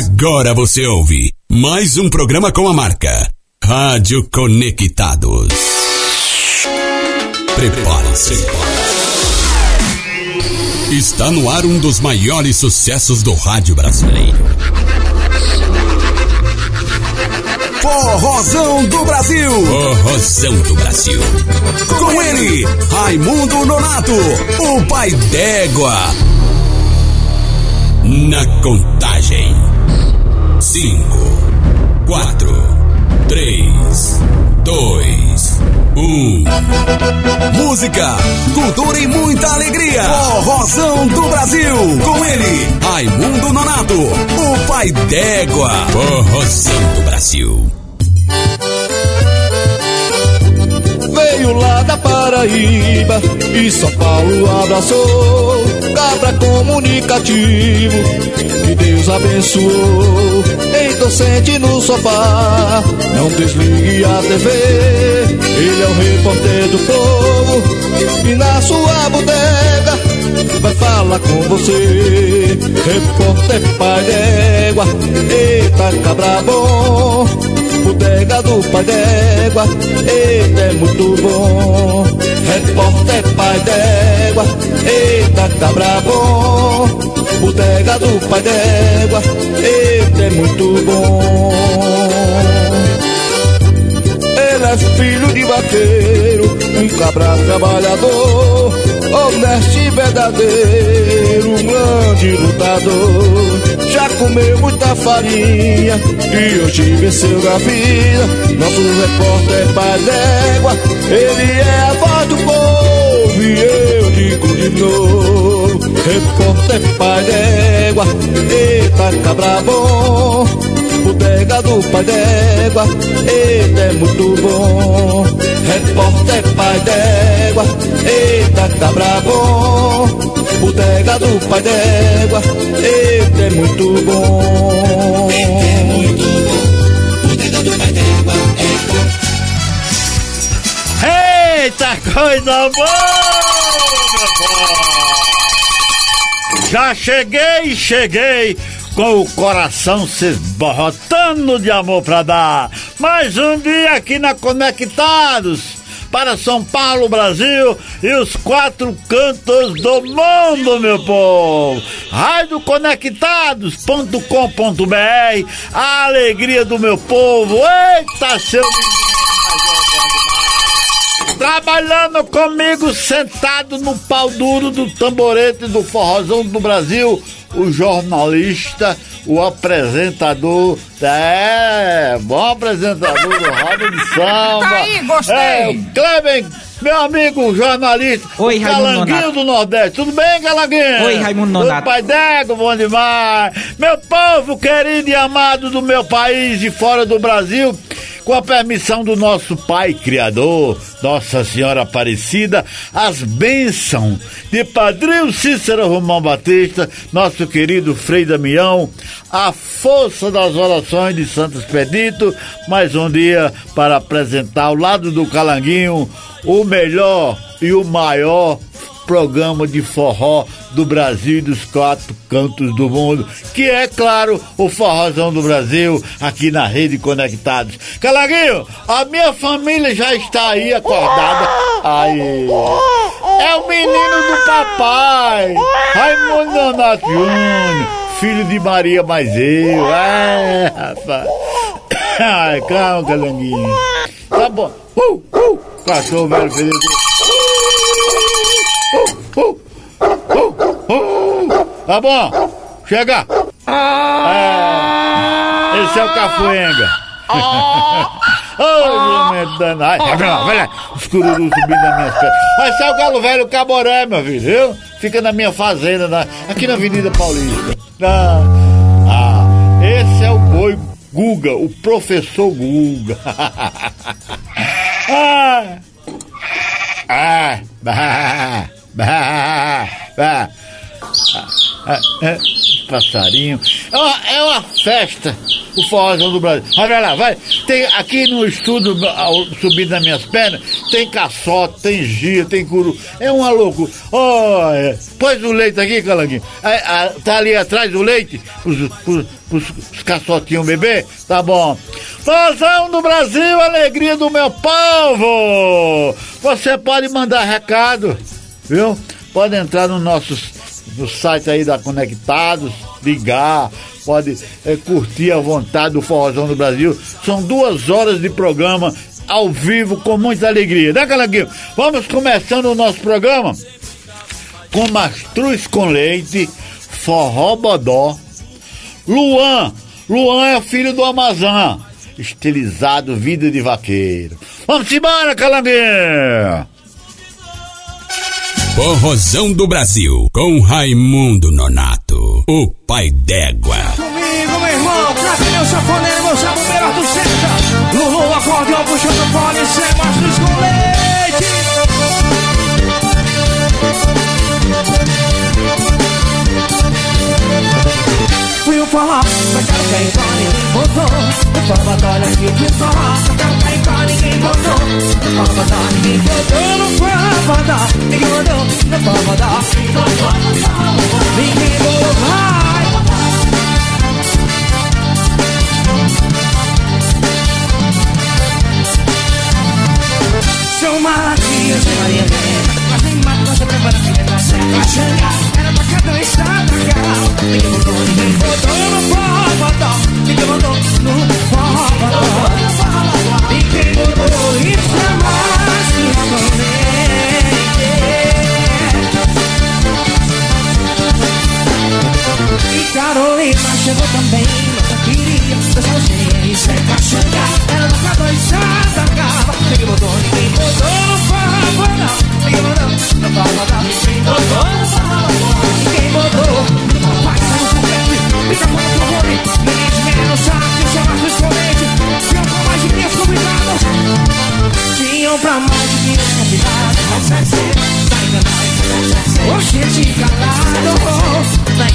Agora você ouve mais um programa com a marca Rádio Conectados. Prepare-se. Está no ar um dos maiores sucessos do rádio brasileiro. Forrozão do Brasil. Forrozão do Brasil. Com ele, Raimundo Nonato, o pai d'égua. Na contagem. Cinco, quatro, três, dois, um. Música, cultura e muita alegria. Forrozão do Brasil. Com ele, Raimundo Nonato, o pai d'égua. Forrozão do Brasil. Veio lá da Paraíba e São Paulo abraçou. Cabra comunicativo, que Deus abençoou. Então sente no sofá, não desligue a TV. Ele é o repórter do povo e na sua bodega vai falar com você. Repórter pai d'égua, eita cabra bom. Bodega do pai d'égua, eita é muito bom. Repórter pai d'égua, eita cabra bom. Bodega do pai d'égua, eita é muito bom. Ele é filho de vaqueiro, um cabra trabalhador, honesto verdadeiro, um grande lutador. Já comeu muita farinha e hoje venceu na vida. Nosso repórter pai d'égua, ele é a voz do povo e eu digo de novo. Repórter pai d'égua, eita cabra bom. Bodega do pai d'égua, eita é muito bom. Repórter pai d'égua, eita cabra bom. Bodega do pai d'égua, eita é muito bom. Eita é muito bom. Do pai d'égua é Eita coisa boa! Já cheguei, cheguei com o coração se esborrotando de amor pra dar. Mais um dia aqui na Conectados para São Paulo, Brasil e os quatro cantos do mundo, meu povo. Radioconectados.com.br A alegria do meu povo. Eita, seu! Trabalhando comigo, sentado no pau duro do tamborete do forrozão do Brasil, o jornalista, o apresentador, é, bom apresentador do Roda de Samba. Tá aí, gostei. É, o Cleber, meu amigo jornalista, Oi, o Raimundo Calanguinho Nonato. do Nordeste. Tudo bem, Calanguinho? Oi, Raimundo Nonato. Pai d'égua, bom demais. Meu povo querido e amado do meu país e fora do Brasil, com a permissão do nosso Pai Criador, Nossa Senhora Aparecida, as bênçãos de Padrinho Cícero Romão Batista, nosso querido Frei Damião, a força das orações de Santo Expedito, mais um dia para apresentar ao lado do Calanguinho o melhor e o maior programa de forró do Brasil e dos quatro cantos do mundo, que é, claro, o Forrozão do Brasil, aqui na Rede Conectados. Calanguinho, a minha família já está aí acordada. Aí. É o menino do papai, Raimundo Donato Júnior, filho de Maria mais eu. É, rapaz. Ai, calma, Calanguinho. Tá bom. Uh, uh, cachorro velho fedor. Uh, uh, uh. Tá bom, chega. É, esse é o Cafuenga. Ô, meu danado. Ai, vai lá, vai lá. Os cururus subindo nas minhas pernas. Esse é o Galo Velho Caboré, meu filho, viu? Fica na minha fazenda, na- aqui na Avenida Paulista. Ah, ah, esse é o boi Guga, o professor Guga. ah, ah, é, passarinho. É uma, é uma festa, o forrozão do Brasil. Vai lá, vai. Tem aqui no estúdio, ao- subindo nas minhas pernas, tem caçote, tem gia, tem curu. É uma loucura. Olha, pôs o leite aqui, Calanguinho. É, ah, tá ali atrás do leite, os, os, os, os caçotinhos bebê? Tá bom. Forrozão do Brasil, alegria do meu povo! Você pode mandar recado, viu? Pode entrar no nosso no site aí da Conectados, ligar, pode eh, curtir à vontade o Forrozão do Brasil. São duas horas de programa ao vivo com muita alegria. Né, Calanguinho? Vamos começando o nosso programa com mastruz com leite, forró bodó, Luan. Luan é filho do Amazon. Estilizado, vida de vaqueiro. Vamos embora, Calanguinho! Forrozão do Brasil, com Raimundo Nonato, o pai d'égua. Comigo, meu irmão, cadê meu safoneiro, meu saboneiro do Senta? Lulu, acordeão, puxando pole, sem mastros com leite. Fui o forró, mas quero cair com ninguém botou O que eu fui o forró, com ninguém botou O forró adora, ninguém botou no forró adora Ninguém botou no forró adora Ninguém botou, vai. Sou Malaquias e Maria Helena. Mas nem mato, mas eu preparo que lembra sempre a chegar. Era pra cada estado Ninguém botou, ninguém botou. No forró bodó Ninguém botou no forró bodó Ninguém botou isso é mais que somente E Carolina chegou também Mas eu queria o cheio e sem caixangar Era pra cada estado cá Ninguém botou, ninguém botou no forró bodó Ninguém botou no forró bodó Ninguém botou no forró bodó Ninguém botou Vai, sai no foguete Fica com o fone Ninguém de menos sabe que chama 500 convidados Tinham pra mais de 500 convidados Oxe, te calado Tá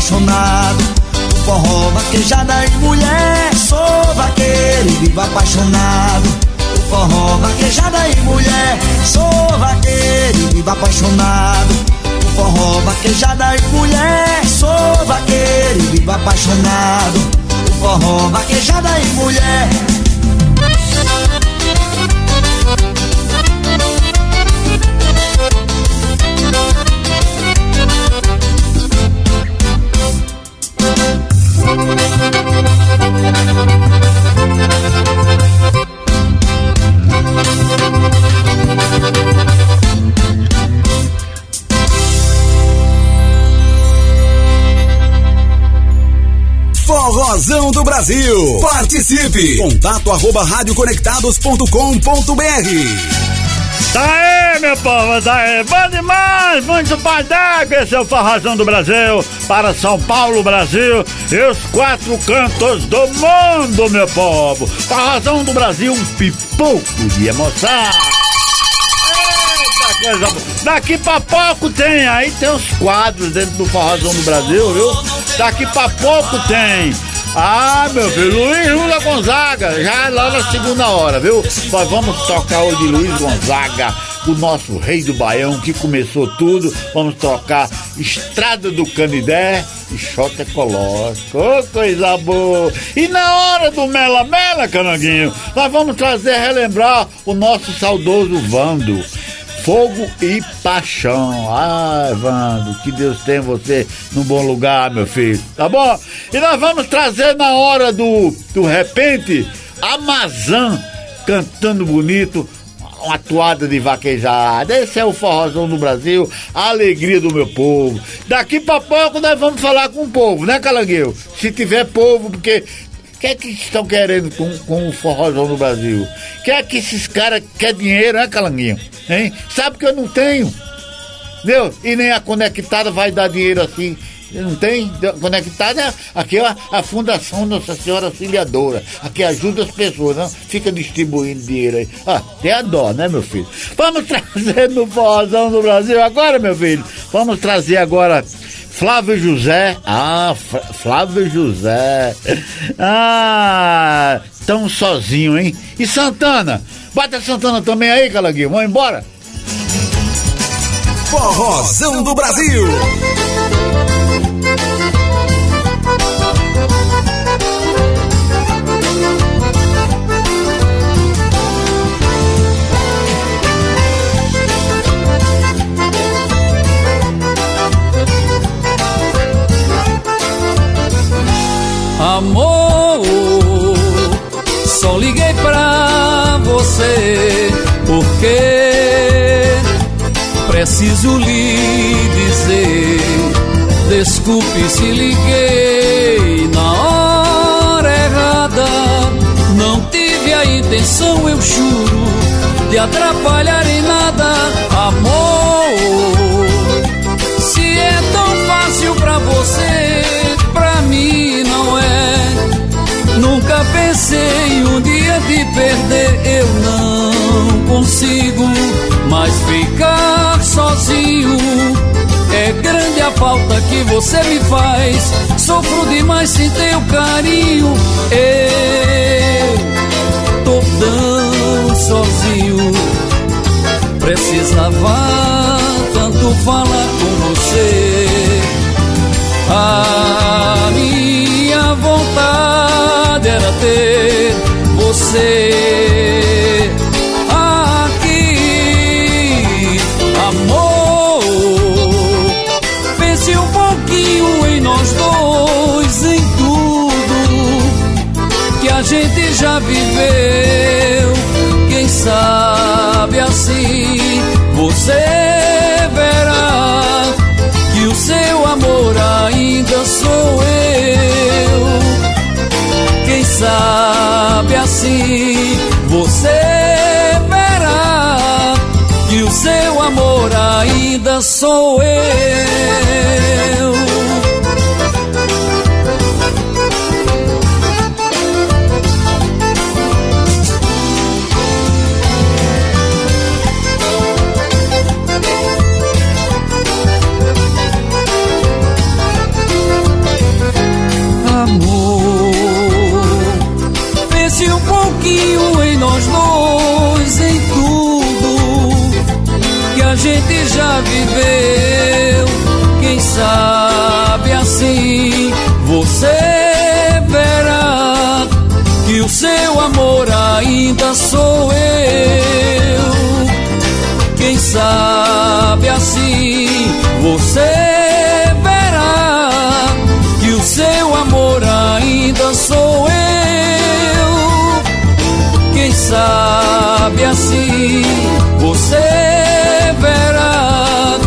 apaixonado. Forró, vaquejada e mulher. Sou vaqueiro e vivo apaixonado. Por forró, vaquejada e mulher. Sou vaqueiro e vivo apaixonado. Por forró, vaquejada e mulher. Sou vaqueiro e vivo apaixonado. Forró, vaquejada e mulher. Forrozão do Brasil. Participe! Contato arroba radioconectados.com.br Tá aí, meu povo, tá aí. Bom demais, muito d'água. Esse é o Forrozão do Brasil, para São Paulo, Brasil e os quatro cantos do mundo, meu povo. Forrozão do Brasil, um pipoco de emoção. Eita, coisa boa. Daqui pra pouco tem, aí tem os quadros dentro do Forrozão do Brasil, viu? Daqui pra pouco tem. Ah, meu filho, Luiz Lula Gonzaga, já lá na segunda hora, viu? Nós vamos tocar hoje Luiz Gonzaga, o nosso rei do Baião, que começou tudo. Vamos tocar Estrada do Canidé e Xota Ecológico. Ô, coisa boa! E na hora do Mela Mela, Cananguinho, nós vamos trazer, relembrar o nosso saudoso Vando. Fogo e paixão. Ai, Vando, que Deus tenha você num bom lugar, meu filho. Tá bom? E nós vamos trazer na hora do, do repente Amazã cantando bonito. Uma toada de vaquejada. Esse é o forrozão do Brasil, a alegria do meu povo. Daqui pra pouco nós vamos falar com o povo, né, Calangueiro? Se tiver povo, porque que é que estão querendo com, com o forrozão no Brasil? Que é que esses caras querem dinheiro, né, Calanguinho? Hein? Sabe que eu não tenho. Entendeu? E nem a conectada vai dar dinheiro assim. Não tem? Conectada aqui é a, a Fundação Nossa Senhora Auxiliadora. Aqui ajuda as pessoas, não fica distribuindo dinheiro aí. Ah, tem a dó, né, meu filho? Vamos trazer no forrozão do Brasil agora, meu filho. Vamos trazer agora Flávio José. Ah, Flávio José. Ah, tão sozinho, hein? E Santana? Bota a Santana também aí, Calanguinho. Vamos embora? Forrozão do Brasil. Amor, só liguei pra você porque preciso lhe dizer. Desculpe se liguei na hora errada. Não tive a intenção, eu juro, de atrapalhar em nada. Amor, perder, eu não consigo mais ficar sozinho. É grande a falta que você me faz. Sofro demais sem teu carinho. Eu tô tão sozinho. Precisava tanto falar com você. A você aqui, amor. Pense um pouquinho em nós dois, em tudo que a gente já viveu. Quem sabe? Assim você verá que o seu amor ainda sou ainda sou eu. Quem sabe assim você verá que o seu amor ainda sou eu sabe assim você verá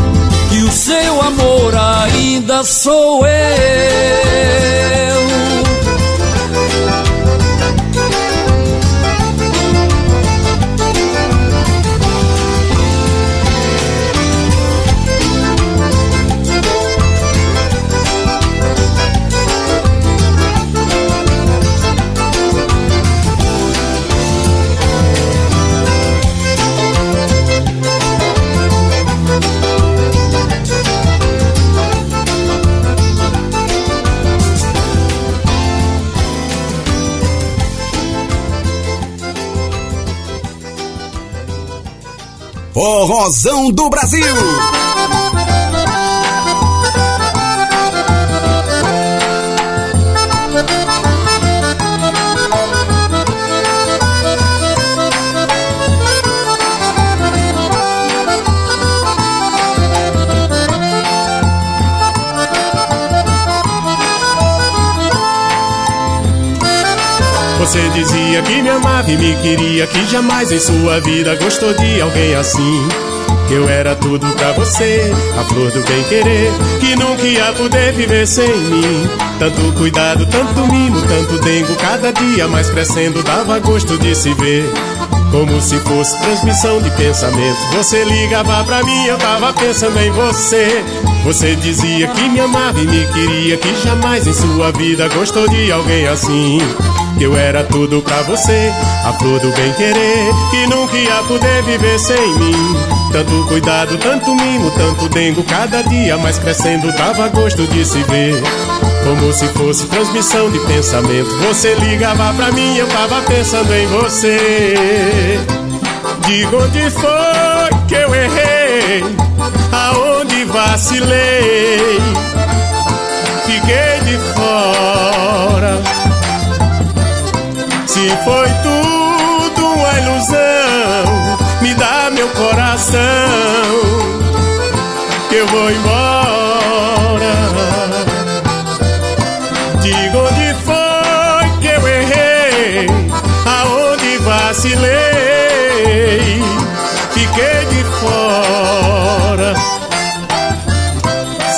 que o seu amor ainda sou eu. Forrozão do Brasil. Você dizia que me amava e me queria, que jamais em sua vida gostou de alguém assim. Eu era tudo pra você, a flor do bem querer, que nunca ia poder viver sem mim. Tanto cuidado, tanto mimo, tanto dengo, cada dia mais crescendo, dava gosto de se ver. Como se fosse transmissão de pensamento. Você ligava pra mim, eu tava pensando em você. Você dizia que me amava e me queria, que jamais em sua vida gostou de alguém assim eu era tudo pra você, a flor do bem querer, que nunca ia poder viver sem mim. Tanto cuidado, tanto mimo, tanto dengo, cada dia mais crescendo, dava gosto de se ver. Como se fosse transmissão de pensamento, você ligava pra mim, eu tava pensando em você. Diga onde foi que eu errei, aonde vacilei, fiquei de fora se foi tudo uma ilusão, me dá meu coração, que eu vou embora. Diga onde foi que eu errei, aonde vacilei, fiquei de fora.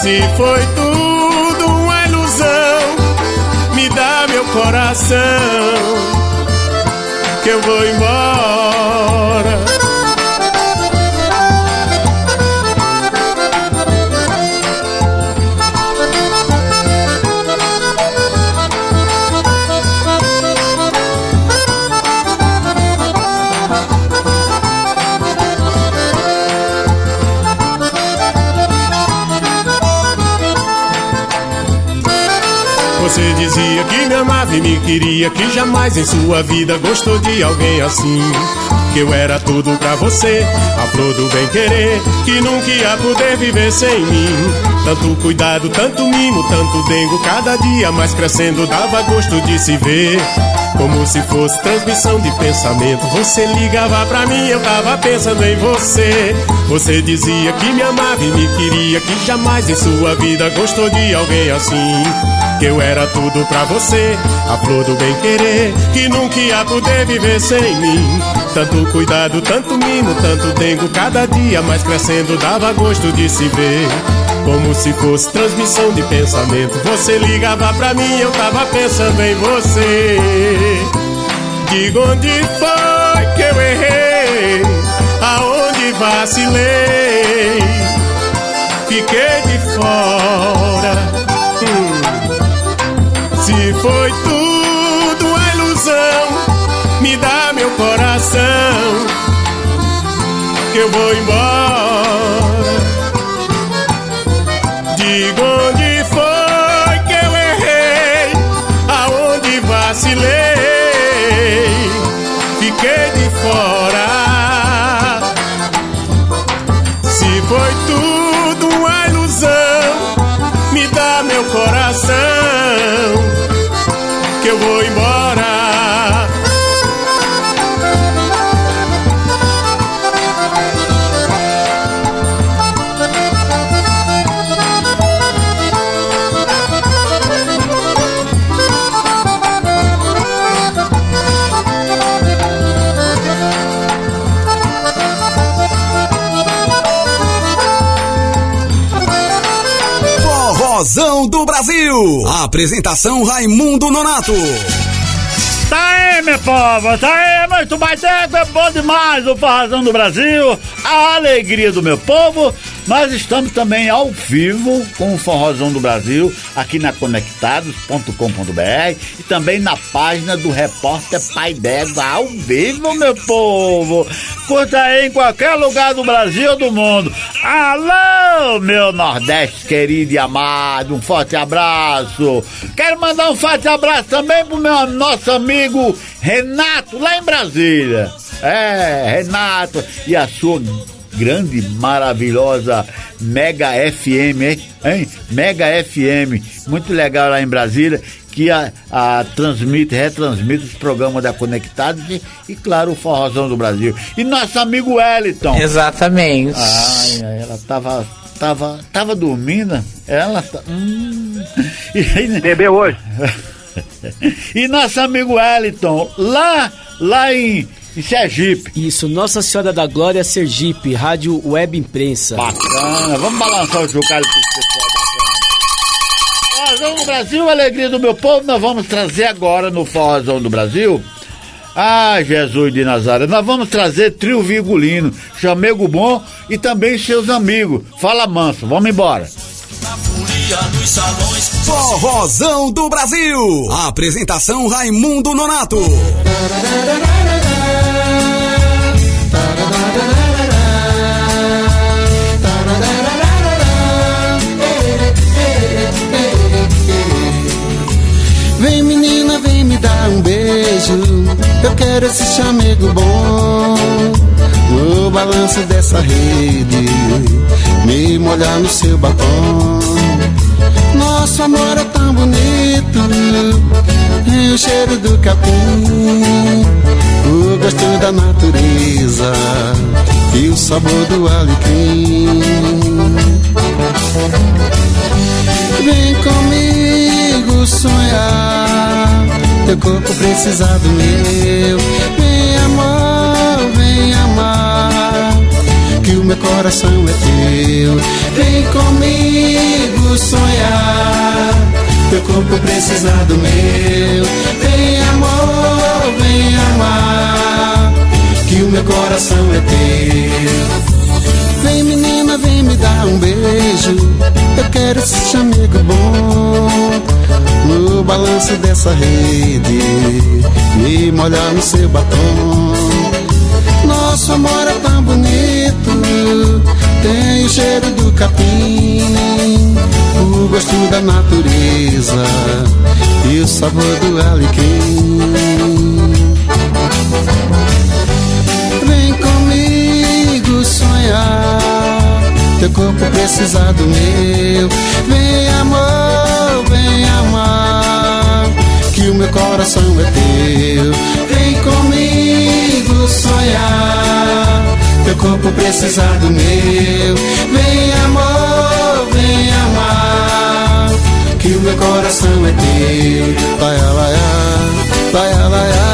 Se foi tudo uma ilusão, me dá meu coração que eu vou embora. E me queria, que jamais em sua vida gostou de alguém assim. Que eu era tudo pra você, a flor do bem querer, que nunca ia poder viver sem mim. Tanto cuidado, tanto mimo, tanto dengo, cada dia mais crescendo, dava gosto de se ver. Como se fosse transmissão de pensamento. Você ligava pra mim, eu tava pensando em você. Você dizia que me amava e me queria, que jamais em sua vida gostou de alguém assim. Que eu era tudo pra você, a flor do bem querer, que nunca ia poder viver sem mim. Tanto cuidado, tanto mimo, tanto dengo, cada dia mais crescendo dava gosto de se ver. Como se fosse transmissão de pensamento. Você ligava pra mim, eu tava pensando em você. Diga onde foi que eu errei, aonde vacilei, fiquei de fora. Foi tudo uma ilusão, me dá meu coração, que eu vou embora. Diga Brasil. Apresentação Raimundo Nonato. Tá aí, meu povo, tá aí, muito mais tempo, é bom demais o Forrazão do Brasil, a alegria do meu povo. Nós estamos também ao vivo com o Forrozão do Brasil, aqui na conectados.com.br e também na página do repórter Pai D'Égua, ao vivo, meu povo. Curta aí em qualquer lugar do Brasil ou do mundo. Alô, meu Nordeste querido e amado, um forte abraço. Quero mandar um forte abraço também pro meu nosso amigo Renato, lá em Brasília. É, Renato e a sua grande, maravilhosa Mega FM, hein? hein? Mega FM, muito legal lá em Brasília, que a, a transmite, retransmite os programas da Conectados e, e, claro, o Forrozão do Brasil. E nosso amigo Wellington. Exatamente. Ai, ai, ela tava, tava, tava dormindo, ela tá... Hum. E, Bebeu hoje? e nosso amigo Wellington, lá, lá em em Sergipe. Isso, Nossa Senhora da Glória Sergipe, Rádio Web Imprensa. Bacana, vamos balançar o chocalho pro pessoal bacana. Forrozão do Brasil, alegria do meu povo, nós vamos trazer agora no Forrozão do Brasil. Ah, Jesus de Nazaré, nós vamos trazer trio virgulino, chamego bom e também seus amigos. Fala manso, vamos embora. Forrozão do Brasil. Apresentação Raimundo Nonato. Vem menina, vem me dar um beijo. Eu quero esse chamego bom. No balanço dessa rede, me molhar no seu batom. Nosso amor é tão bonito, tem o cheiro do capim, o gosto da natureza e o sabor do alecrim. Vem comigo sonhar, teu corpo precisa do meu. Meu coração é teu. Vem comigo sonhar, teu corpo precisa do meu. Vem amor, vem amar, que o meu coração é teu. Vem menina, vem me dar um beijo. Eu quero esse chamego bom. No balanço dessa rede, me molhar no seu batom. Nosso amor é tão bonito, tem o cheiro do capim, o gosto da natureza e o sabor do alecrim. Vem comigo sonhar, teu corpo precisa do meu. Vem amor, vem amar, que o meu coração é teu. Vem comigo sonhar, teu corpo precisa do meu. Vem amor, vem amar, que o meu coração é meu. Laia, laia, laia, laia,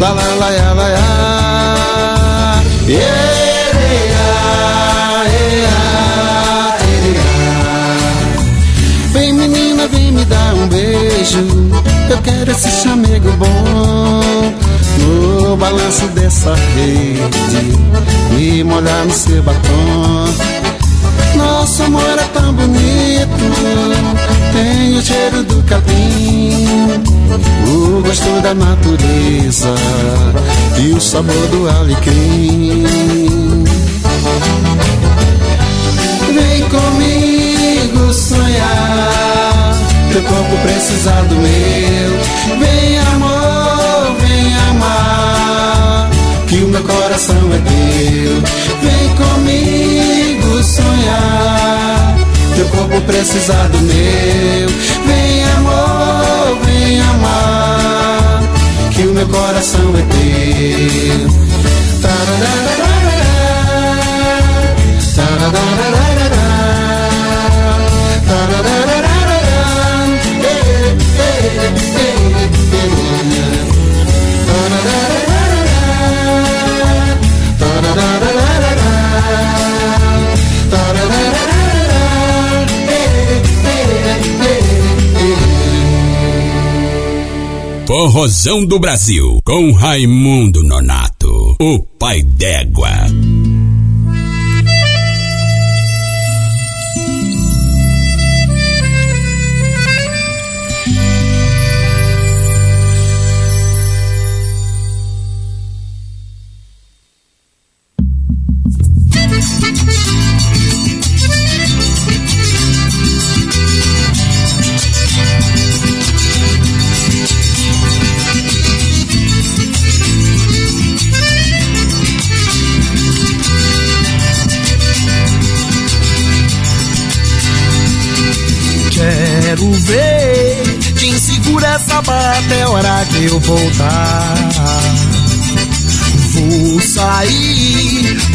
laia, laia, laia. Ereia, ereia, ereia. Vem menina, vem me dar um beijo. Eu quero esse chamego bom. No balanço dessa rede, me molhar no seu batom. Nosso amor é tão bonito, tem o cheiro do capim, o gosto da natureza e o sabor do alecrim. Vem comigo sonhar, teu corpo precisa do meu. Vem amor, que o meu coração é teu. Vem comigo sonhar, teu corpo precisa do meu. Vem amor, vem amar, que o meu coração é teu. Tararara, tararara, Forrozão do Brasil, com Raimundo Nonato, o pai d'égua.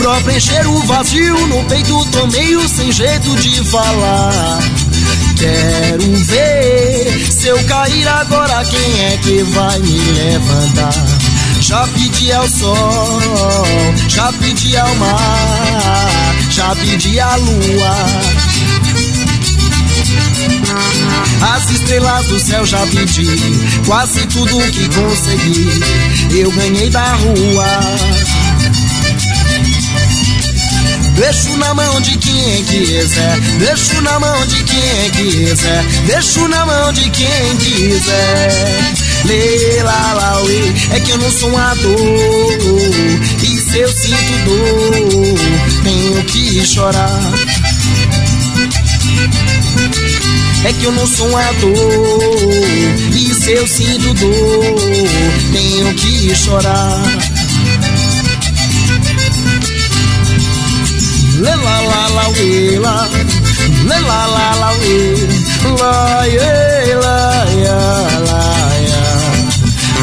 Pra preencher o vazio no peito, tô meio sem jeito de falar. Quero ver se eu cair agora, quem é que vai me levantar? Já pedi ao sol, já pedi ao mar, já pedi à lua. As estrelas do céu já pedi, quase tudo que consegui, eu ganhei da rua. Deixo na mão de quem quiser, deixo na mão de quem quiser, deixo na mão de quem quiser. Lá, uê, é que eu não sou um ator, e se eu sinto dor, tenho que chorar. É que eu não sou um ator E se eu sinto dor Tenho que chorar Lê lá lá lá uê lá Lê lá lá lá uê Lá iê lá ia lá ia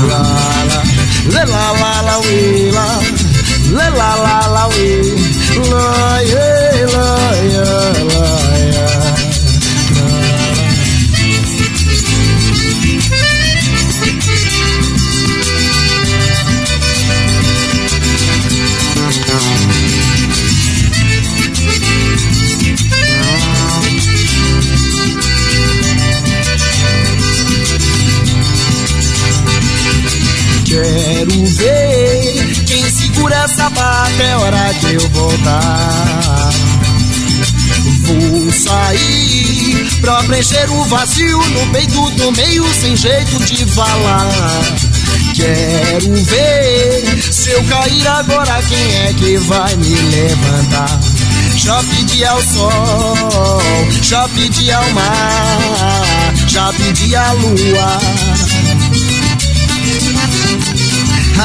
Lá lá Lê lá lá lá uê lá Lê lá lá lá uê Lá iê lá ia vazio no peito do meio sem jeito de falar. Quero ver se eu cair agora, quem é que vai me levantar? Já pedi ao sol, já pedi ao mar, já pedi à lua.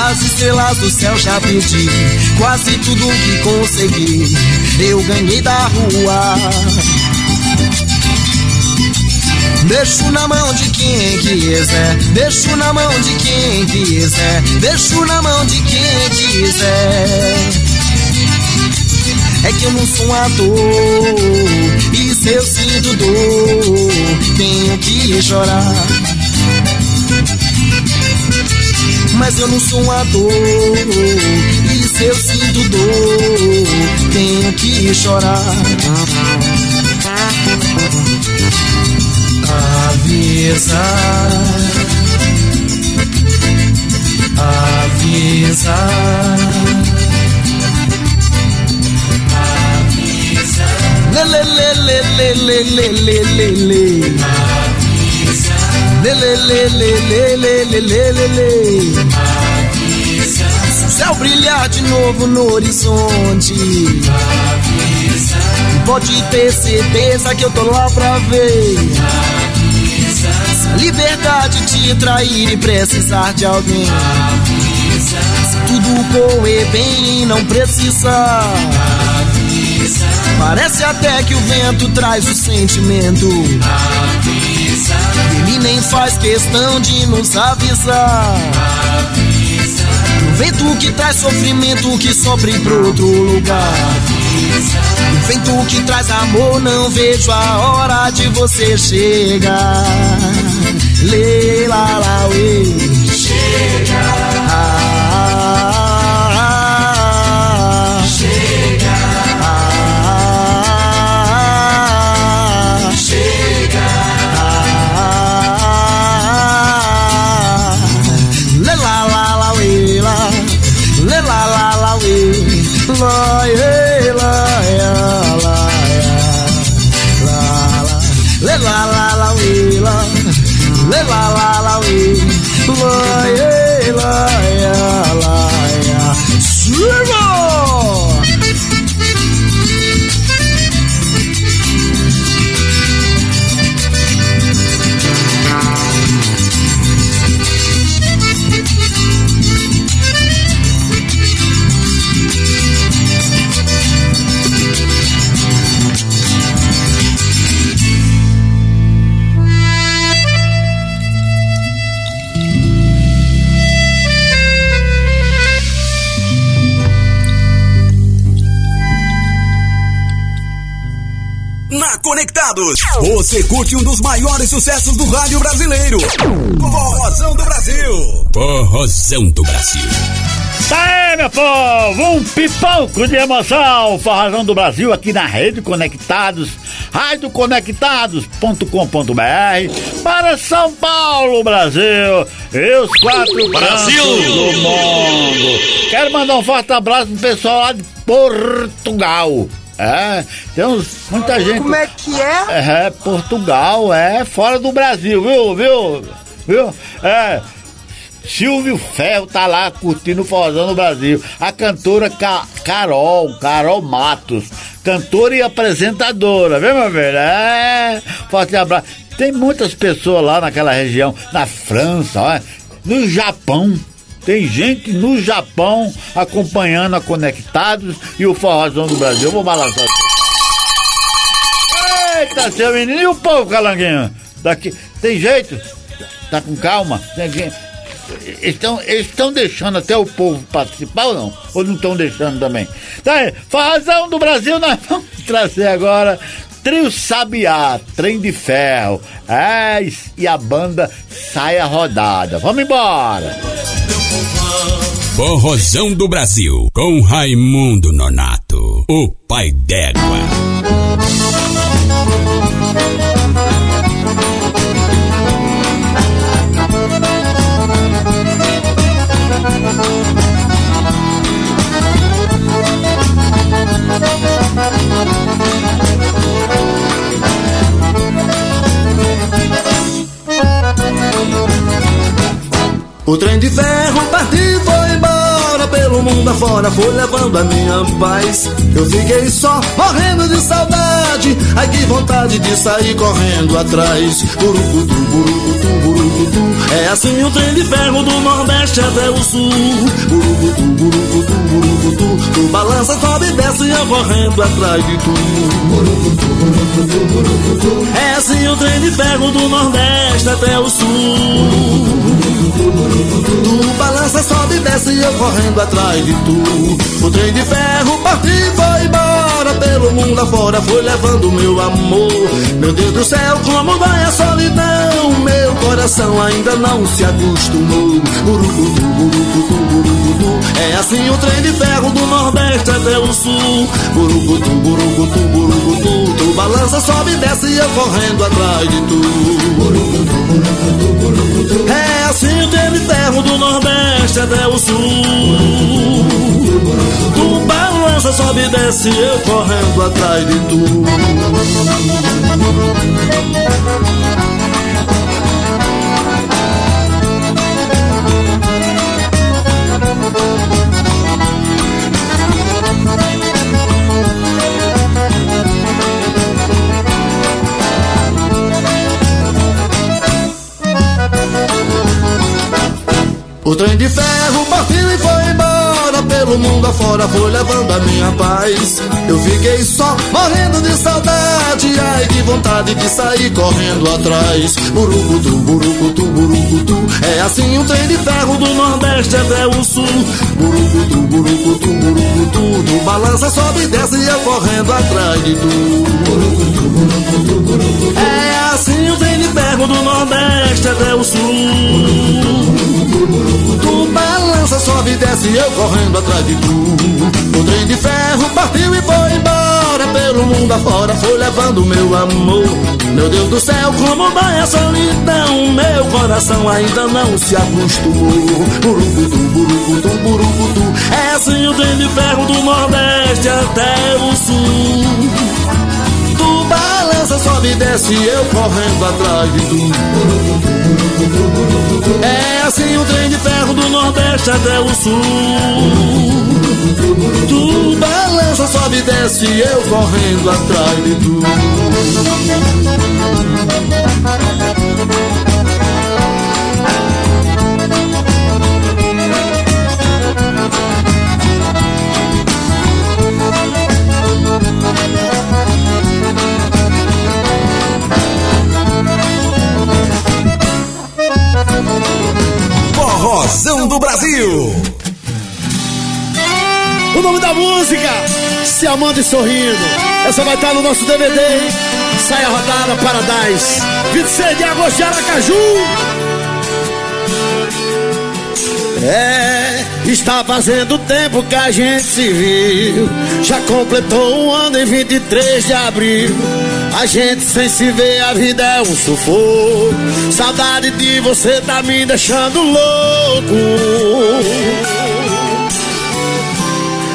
As estrelas do céu já pedi, quase tudo que consegui, eu ganhei da rua. Deixo na mão de quem quiser, deixo na mão de quem quiser, deixo na mão de quem quiser. É que eu não sou um ator. E se eu sinto dor, tenho que chorar. Mas eu não sou um ator. E se eu sinto dor, tenho que chorar. Avisa. Avisa. Le le le le le. Céu brilhar de novo no horizonte. Pode ter certeza que eu tô lá pra ver. Se a liberdade te trair e precisar de alguém. Se tudo correr bem e não precisar. Parece até que o vento traz o sentimento. Ele nem faz questão de nos avisar. O vento que traz sofrimento que sofre pro outro lugar. O vento que traz amor, não vejo a hora de você chegar. Lê, lá, lá, uê. Chega. Ah, ah, ah, Chega. Chega. Lê, lá, lá, lá, uê, lá. Lê, lá, lá, lá, uê. Lá, Conectados, você curte um dos maiores sucessos do rádio brasileiro. Forrozão do Brasil. Forrozão do Brasil. Tá aí, meu povo, um pipoco de emoção, Forrozão do Brasil aqui na Rede Conectados, radioconectados.com.br para São Paulo, Brasil, e os quatro Brasil! do mundo. Quero mandar um forte abraço pro pessoal lá de Portugal. É, tem uns, muita gente. Como é que é? É, Portugal, é fora do Brasil, viu? Viu? Viu? É. Silvio Ferro tá lá curtindo o no Brasil. A cantora Ca- Carol, Carol Matos, cantora e apresentadora, viu, meu velho? É, forte abraço. Tem muitas pessoas lá naquela região, na França, ó, no Japão. Tem gente no Japão acompanhando a Conectados e o Forrozão do Brasil. Eu vou balançar. Eita, seu menino. E o povo, Calanguinho? Daqui, tem jeito? Tá com calma? Tem gente- Estão, eles estão deixando até o povo participar ou não? Ou não estão deixando também? Tá aí, Forrozão do Brasil, nós vamos trazer agora Trio Sabiá, Trem de Ferro. É, e a banda Saia Rodada. Vamos embora! Forrozão do Brasil, com Raimundo Nonato, o pai d'égua. O trem de ferro mundo afora, foi levando a minha paz. Eu fiquei só, morrendo de saudade. Ai que vontade de sair correndo atrás. Burucutu, burucutu, burucutu. É assim o trem de ferro do Nordeste até o Sul. Burucutu, burucutu, burucutu. Tu balança, sobe e desce eu correndo atrás de tu. Burucutu, burucutu, burucutu. É assim o trem de ferro do Nordeste até o Sul. Tu balança, sobe e desce eu correndo atrás de tu. O trem de ferro partiu e foi embora pelo mundo afora, foi levando meu amor. Meu Deus do céu, como vai a solidão? Meu coração ainda não se acostumou. Burucutu, burucutu, burucutu. É assim o trem de ferro do Nordeste até o Sul. Burucutu, burucutu, burucutu. Tu balança, sobe e desce eu correndo atrás de tu. Burucutu, burucutu, burucutu. É assim trem de ferro do Nordeste até o Sul. Tu balança, sobe e desce, eu correndo atrás de tu. O trem de ferro partiu pelo mundo afora, foi levando a minha paz. Eu fiquei só, morrendo de saudade. Ai, que vontade de sair correndo atrás. Burucutu, burucutu, burucutu. É assim o trem de ferro do Nordeste até o Sul. Burucutu, burucutu, burucutu. Tu balança, sobe e desce e eu correndo atrás de tu. Burucutu, burucutu, burucutu. É assim o trem de ferro do Nordeste até o Sul. Tu balança, sobe e desce, eu correndo atrás de tu. O trem de ferro partiu e foi embora pelo mundo afora, foi levando meu amor. Meu Deus do céu, como vai a solidão? Meu coração ainda não se acostumou. Burucutu, burucutu, burucutu. É assim o trem de ferro do Nordeste até o Sul. Tu sobe e desce, eu correndo atrás de tu. É assim o trem de ferro do Nordeste até o Sul. Tu balança, sobe e desce, eu correndo atrás de tu. Forrozão do Brasil. O nome da música, Se Amando e Sorrindo. Essa vai estar no nosso DVD. Sai a rodada Paradise. 26 de agosto de Aracaju. É, está fazendo tempo que a gente se viu. Já completou um ano em 23 de abril. A gente sem se ver, a vida é um sufoco. Saudade de você tá me deixando louco.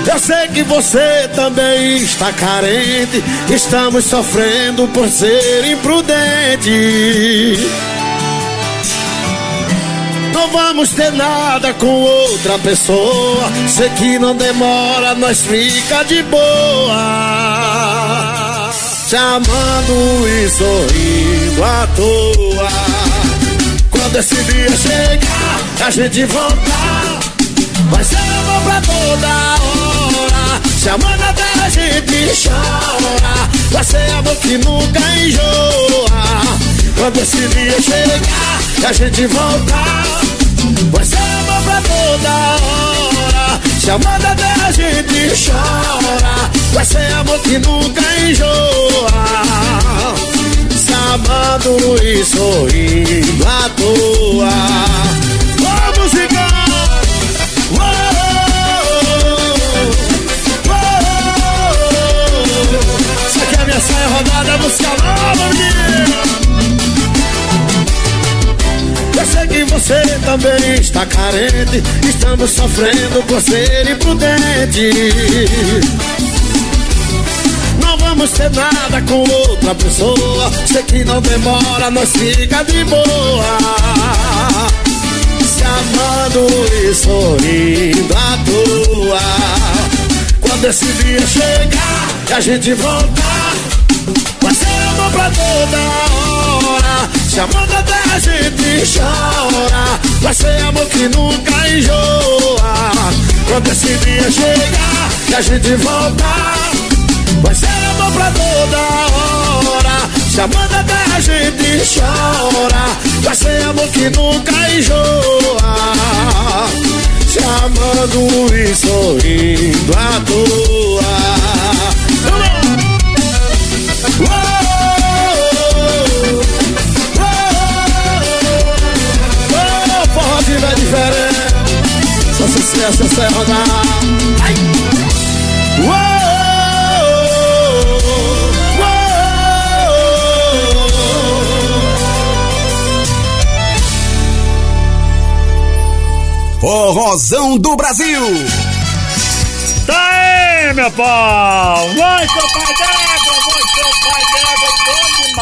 Eu sei que você também está carente. Estamos sofrendo por ser imprudente. Não vamos ter nada com outra pessoa. Sei que não demora, nós fica de boa. Se amando e sorrindo à toa. Quando esse dia chegar, a gente voltar. Vai ser amor pra toda hora. Se amando até a gente chora. Vai ser amor que nunca enjoa. Quando esse dia chegar, a gente voltar. Vai ser pra toda hora. Se amando até a gente chora. Vai ser amor que nunca enjoa. Se amando e sorrindo à toa. Música! Isso aqui é a rodada, música nova, menina! Que você também está carente. Estamos sofrendo por ser imprudente. Não vamos ter nada com outra pessoa. Sei que não demora, nós fica de boa. Se amando e sorrindo à toa. Quando esse dia chegar e a gente voltar, vai ser amor pra toda hora. Se amando até a gente chora, vai ser amor que nunca enjoa. Quando esse dia chegar e a gente voltar, vai ser amor pra toda hora. Se amando até a gente chora, vai ser amor que nunca enjoa. Se amando e sorrindo à toa. Oh, diferente, só essa é rodar. Ai. Forrozão do Brasil. Tá aí, meu pau! Vai, seu pai! Vai,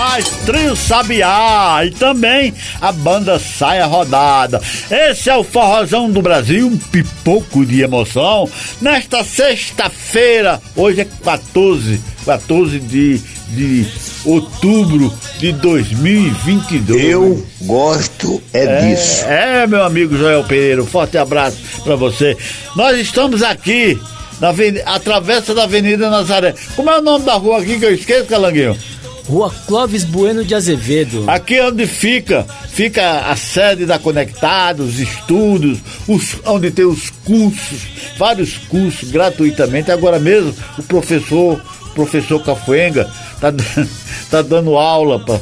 demais! Trio Sabiá e também a banda Saia Rodada. Esse é o Forrozão do Brasil, um pipoco de emoção. Nesta sexta-feira, hoje é 14, 14 de, de outubro de 2022. Eu gosto é, disso. É, meu amigo Joel Pereira, um forte abraço pra você. Nós estamos aqui na avenida, a travessa da Avenida Nazaré. Como é o nome da rua aqui que eu esqueço, Calanguinho? Rua Clóvis Bueno de Azevedo. Aqui onde fica, fica a sede da Conectados, estudos, os, onde tem os cursos, vários cursos gratuitamente. Agora mesmo o professor, professor Cafuenga, tá, tá dando aula para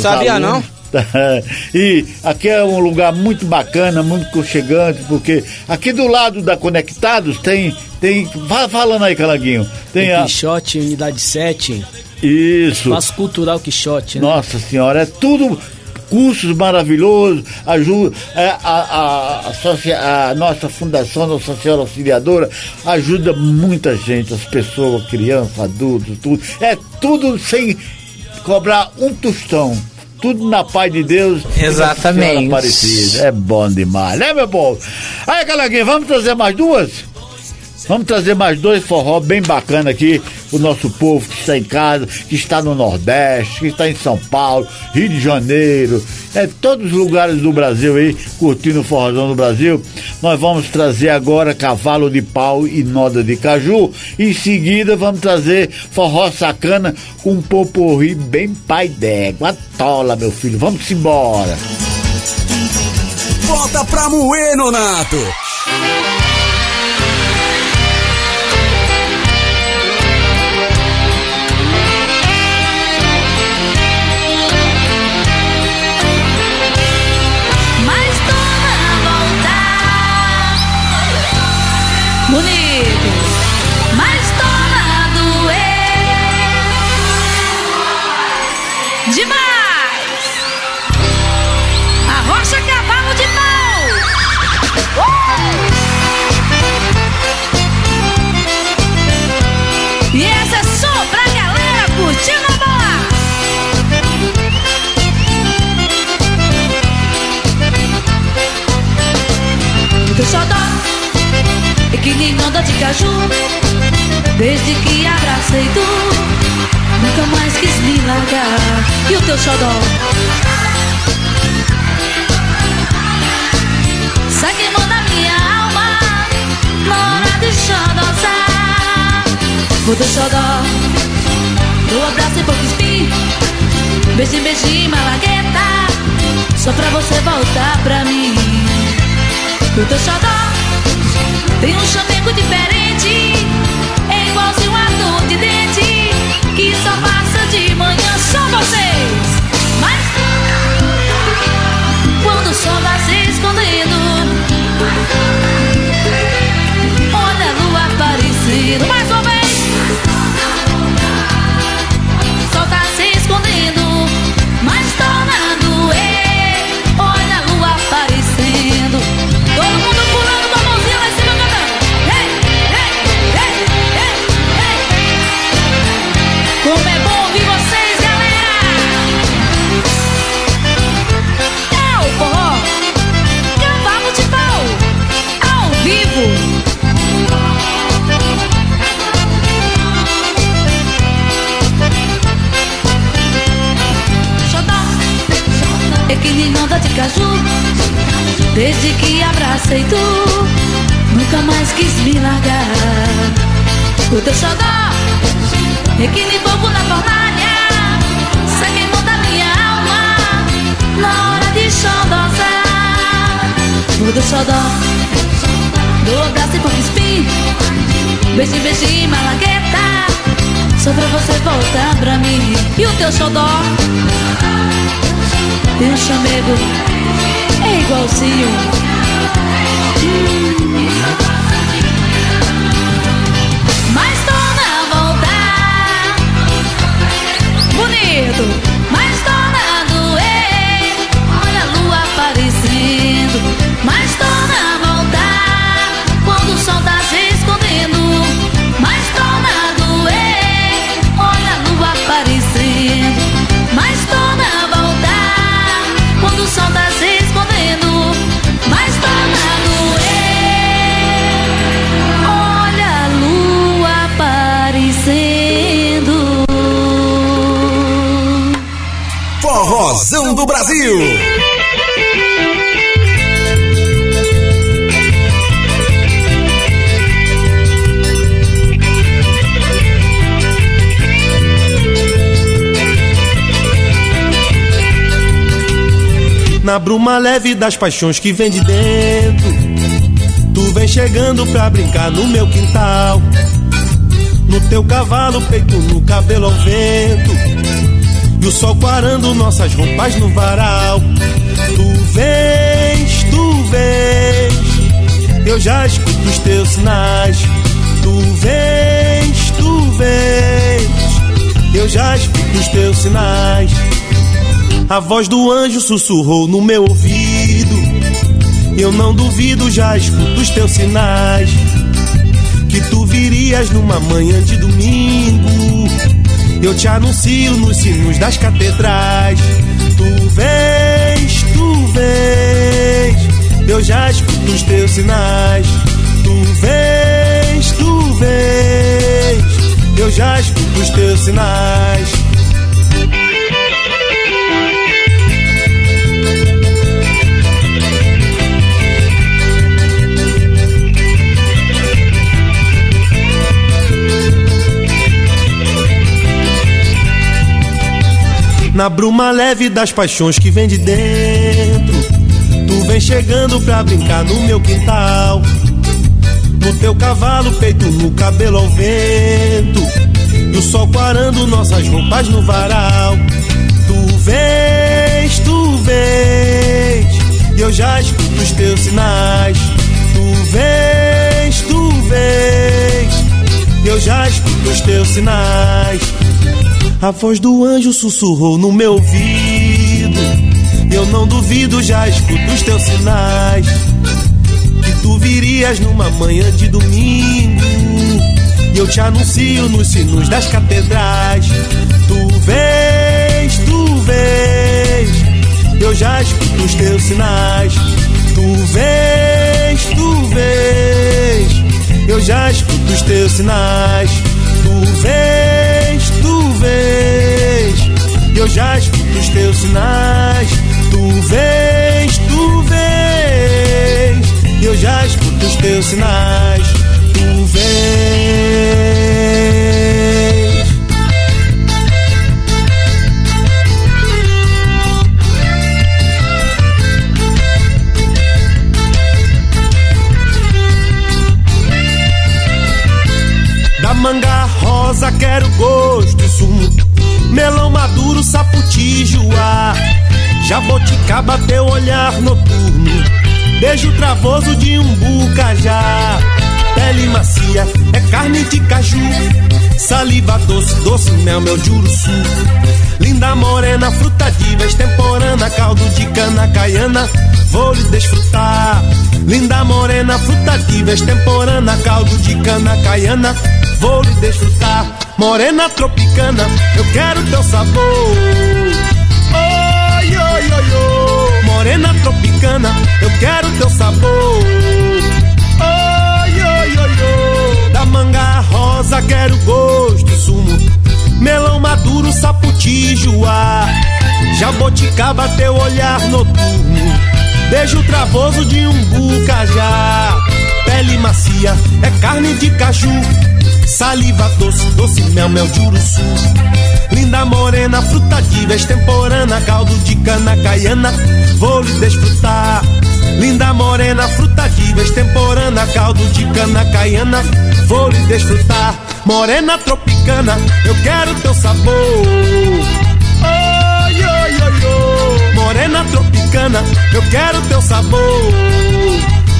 Sabia não? E aqui é um lugar muito bacana, muito conchegante, porque aqui do lado da Conectados tem. tem vai falando aí, Calanguinho. Tem Tem a. Quixote, unidade 7. Isso. Espaço Cultural Quixote, né? Nossa senhora, é tudo cursos maravilhosos, ajuda é, a, a, a nossa fundação, Nossa Senhora Auxiliadora, ajuda muita gente, as pessoas, crianças, adultos, tudo. É tudo sem cobrar um tostão. Tudo na paz de Deus. Exatamente. Aparecida. É bom demais, né, meu povo? Aí, Calaguinho, vamos trazer mais duas? Vamos trazer mais dois forró bem bacana aqui, o nosso povo que está em casa, que está no Nordeste, que está em São Paulo, Rio de Janeiro, é todos os lugares do Brasil aí, curtindo o forrozão do Brasil. Nós vamos trazer agora cavalo de pau e noda de caju. Em seguida vamos trazer forró sacana com um poporri bem pai d'égua. Tola, meu filho, vamos embora. Bota pra moer, Nonato. Bonito onda de caju Desde que abracei tu Nunca mais quis me largar. E o teu xodó? Sai queimou na minha alma Na hora de xodosar O teu xodó Teu abraço e pouco espinho Beijinho, beijinho, malagueta Só pra você voltar pra mim. O teu xodó tem um chameco diferente É igualzinho a dor de dente Que só passa de manhã Só vocês. Mas Quando o sol vai se escondendo Olha a lua aparecendo. Mais que me manda de caju. Desde que abracei tu Nunca mais quis me largar. O teu xodó É que me pouco na fornalha Cê queimou da minha alma Na hora de xodozar O teu xodó Do abraço e pouco espinho Beijo, beijo e malagueta Só pra você voltar pra mim. E o teu xodó teu chamego É igualzinho. Mas tô na volta. Bonito Mas tô na doer Olha a lua aparecendo. Mas tô na Brasil. Na bruma leve das paixões que vem de dentro Tu vem chegando pra brincar no meu quintal No teu cavalo, peito no cabelo ao vento E o sol quarando nossas roupas no varal Tu vens, tu vens Eu já escuto os teus sinais Tu vens, tu vens Eu já escuto os teus sinais a voz do anjo sussurrou no meu ouvido. Eu não duvido, já escuto os teus sinais. Que tu virias numa manhã de domingo. Eu te anuncio nos sinos das catedrais. Tu vens, tu vens. Eu já escuto os teus sinais. Tu vens, tu vens. Eu já escuto os teus sinais. Na bruma leve das paixões que vem de dentro. Tu vem chegando pra brincar no meu quintal. No teu cavalo, peito no cabelo ao vento. E o sol quarando nossas roupas no varal. Tu vens, tu vens. E eu já escuto os teus sinais. Tu vens, tu vens. E eu já escuto os teus sinais a voz do anjo sussurrou no meu ouvido. Eu não duvido, já escuto os teus sinais. Que tu virias numa manhã de domingo. E eu te anuncio nos sinos das catedrais. Tu vens, tu vens. Eu já escuto os teus sinais. Tu vens, tu vens. Eu já escuto os teus sinais. Tu vens, vens. Eu já escuto os teus sinais. Tu vens, tu vens. Eu já escuto os teus sinais. Tu vens. Quero gosto sumo. Melão maduro, saputi, joá. Jaboticaba, teu olhar noturno. Beijo travoso de um bucajá Pele macia, é carne de caju. Saliva doce, doce mel, meu juruçu Linda morena, fruta diva, extemporânea Caldo de cana caiana, vou lhe desfrutar. Linda morena, fruta diva, extemporânea Caldo de cana caiana, vou lhe desfrutar. Morena tropicana, eu quero teu sabor. Oi, oi, oi, oi Morena tropicana, eu quero teu sabor. Oi, oi, oi, oi Da manga rosa quero gosto sumo. Melão maduro, saputi, joá. Jaboticaba, teu olhar noturno. Beijo travoso de um bucajá Pele macia, é carne de caju Saliva doce, doce mel, mel de Linda morena morena, fruta diva, extemporânea, caldo de cana caiana, vou lhe desfrutar. Linda morena, fruta diva, extemporânea, caldo de cana caiana, vou lhe desfrutar. Morena tropicana, eu quero teu sabor. Oi, oi, oi, oi. Morena tropicana, eu quero teu sabor.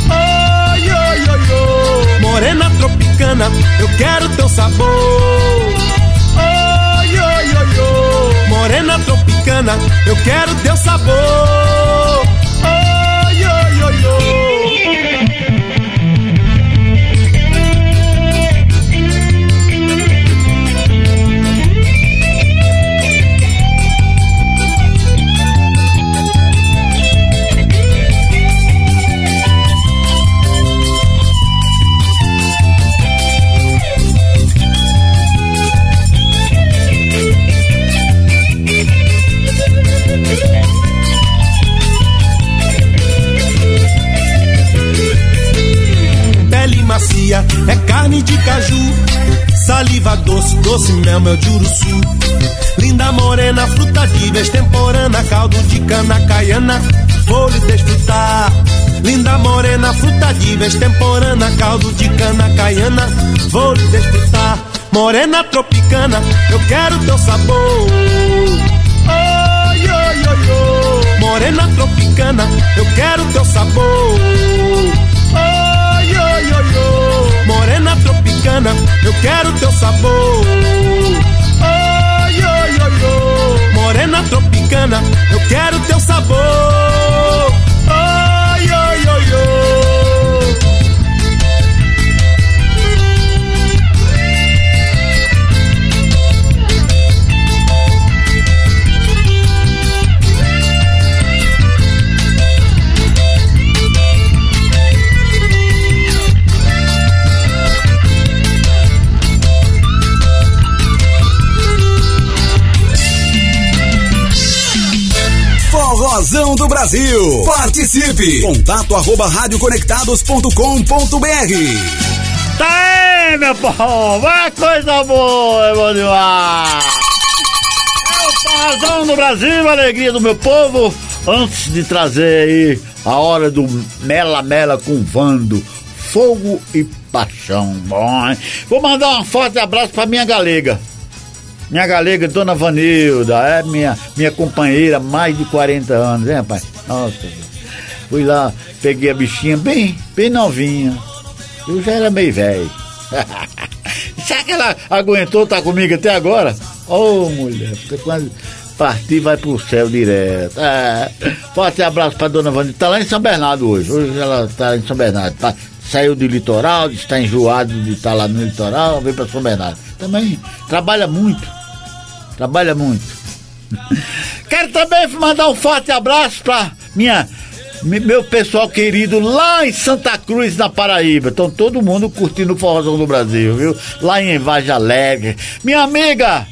Oi, oi, oi, oi. Morena tropicana, eu quero teu sabor. Oi, oi, oi, oi. Morena tropicana, eu quero teu sabor. Oi, oi, oi, oi. Doce mel, mel de uruçu. Linda morena, fruta diva, extemporânea, caldo de cana caiana, vou lhe desfrutar. Linda morena, fruta diva, extemporânea, caldo de cana caiana, vou lhe desfrutar. Morena tropicana, eu quero teu sabor. Oi, oi, oi, oi. Morena tropicana, eu quero teu sabor. Oi, oi, oi, oi. Tropicana, eu quero teu sabor. Oi, oi, oi, oi. Morena tropicana, eu quero teu sabor. Forrozão do Brasil. Participe. Contato arroba radioconectados.com.br Tá aí, meu povo, é coisa boa, é bom demais. É o Forrozão do Brasil, a alegria do meu povo. Antes de trazer aí a hora do Mela Mela com Vando, fogo e paixão. Bom? Vou mandar um forte abraço pra minha galega. Minha galega, Dona Vanilda, é minha, minha companheira, mais de 40 anos, hein, rapaz? Nossa, fui lá, peguei a bichinha bem, bem novinha. Eu já era meio velho. Será que ela aguentou estar comigo até agora? Ô, mulher, porque quando partir vai pro céu direto. É, forte abraço pra Dona Vanilda. Tá lá em São Bernardo hoje. Hoje ela tá em São Bernardo. Tá, saiu do litoral, está enjoado de estar lá no litoral, veio pra São Bernardo. Também trabalha muito. Trabalha muito. Quero também mandar um forte abraço pra minha, me- meu pessoal querido lá em Santa Cruz, na Paraíba. Estão todo mundo curtindo o Forrozão do Brasil, viu? Lá em Vargem Alegre. Minha amiga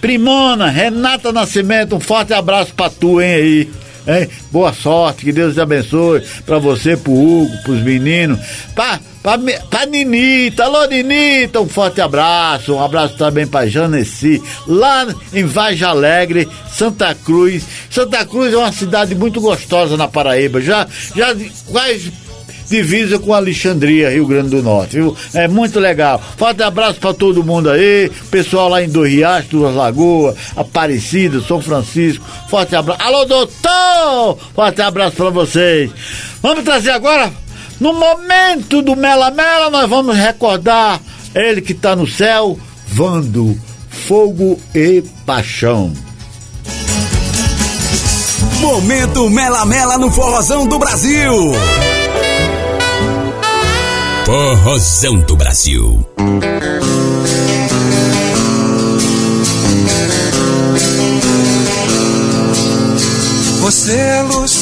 Primona, Renata Nascimento, um forte abraço pra tu, hein, aí. Hein? Boa sorte, que Deus te abençoe. Pra você, pro Hugo, pros meninos. Pra, pra, pra Ninita, alô Ninita, um forte abraço. Um abraço também pra Janeci, lá em Vargem Alegre, Santa Cruz. Santa Cruz é uma cidade muito gostosa na Paraíba. Já, já quase divisa com Alexandria, Rio Grande do Norte, viu? É muito legal. Forte abraço pra todo mundo aí, pessoal lá em Dois Riachos, Duas Lagoas, Aparecida, São Francisco. Forte abraço. Alô, doutor! Forte abraço pra vocês. Vamos trazer agora, no momento do Mela Mela, nós vamos recordar ele que tá no céu, Vando, Fogo e Paixão. Momento Mela Mela no Forrozão do Brasil. Forrozão do Brasil. Você é luz,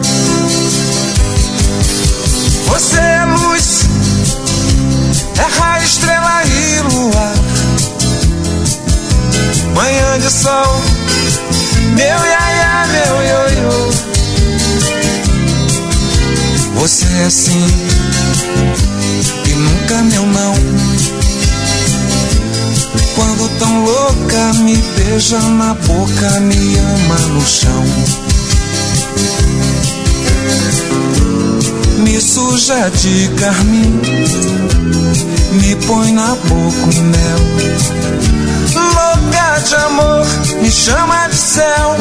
de lua, manhã de sol, meu iaia, meu ioiô. Você é assim e nunca meu não. Quando tão louca me beija na boca, me ama no chão. Me suja de carmim, me põe na boca um mel. Louca de amor, me chama de céu.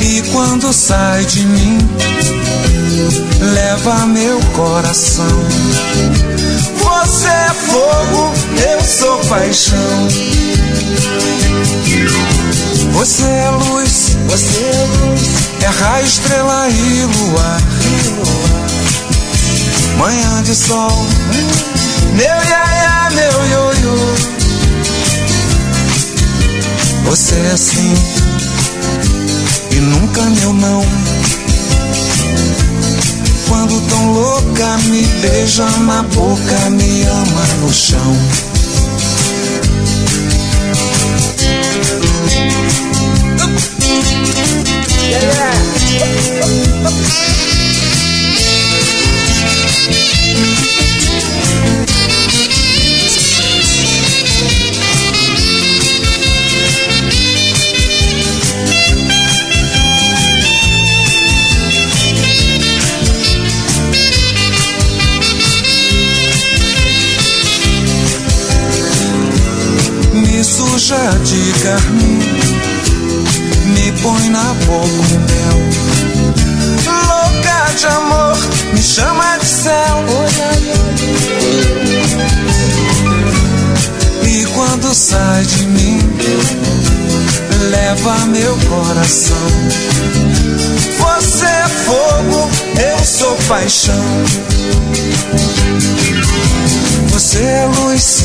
E quando sai de mim, leva meu coração. Você é fogo, eu sou paixão. Você é luz, você é luz, é raio, estrela e luar. Manhã de sol, meu iaia, meu ioiô. Você é assim e nunca meu não. Quando tão louca me beija na boca, me ama no chão. Me de carmim, me põe na boca um mel. Louca de amor, me chama de céu. E quando sai de mim, leva meu coração. Você é fogo, eu sou paixão. Você é luz,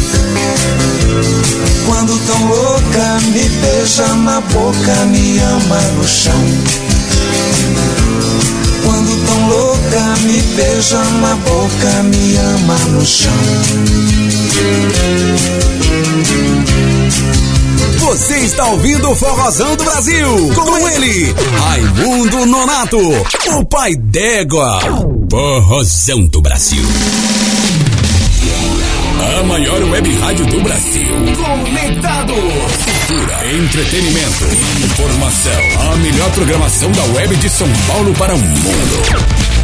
Quando tão louca me beija na boca, me ama no chão. Quando tão louca me beija na boca, me ama no chão. Você está ouvindo o Forrozão do Brasil. Com ele, Raimundo Nonato, o pai d'égua. Forrozão do Brasil. A maior web rádio do Brasil. Conectado. Cultura, entretenimento, informação. A melhor programação da web de São Paulo para o mundo.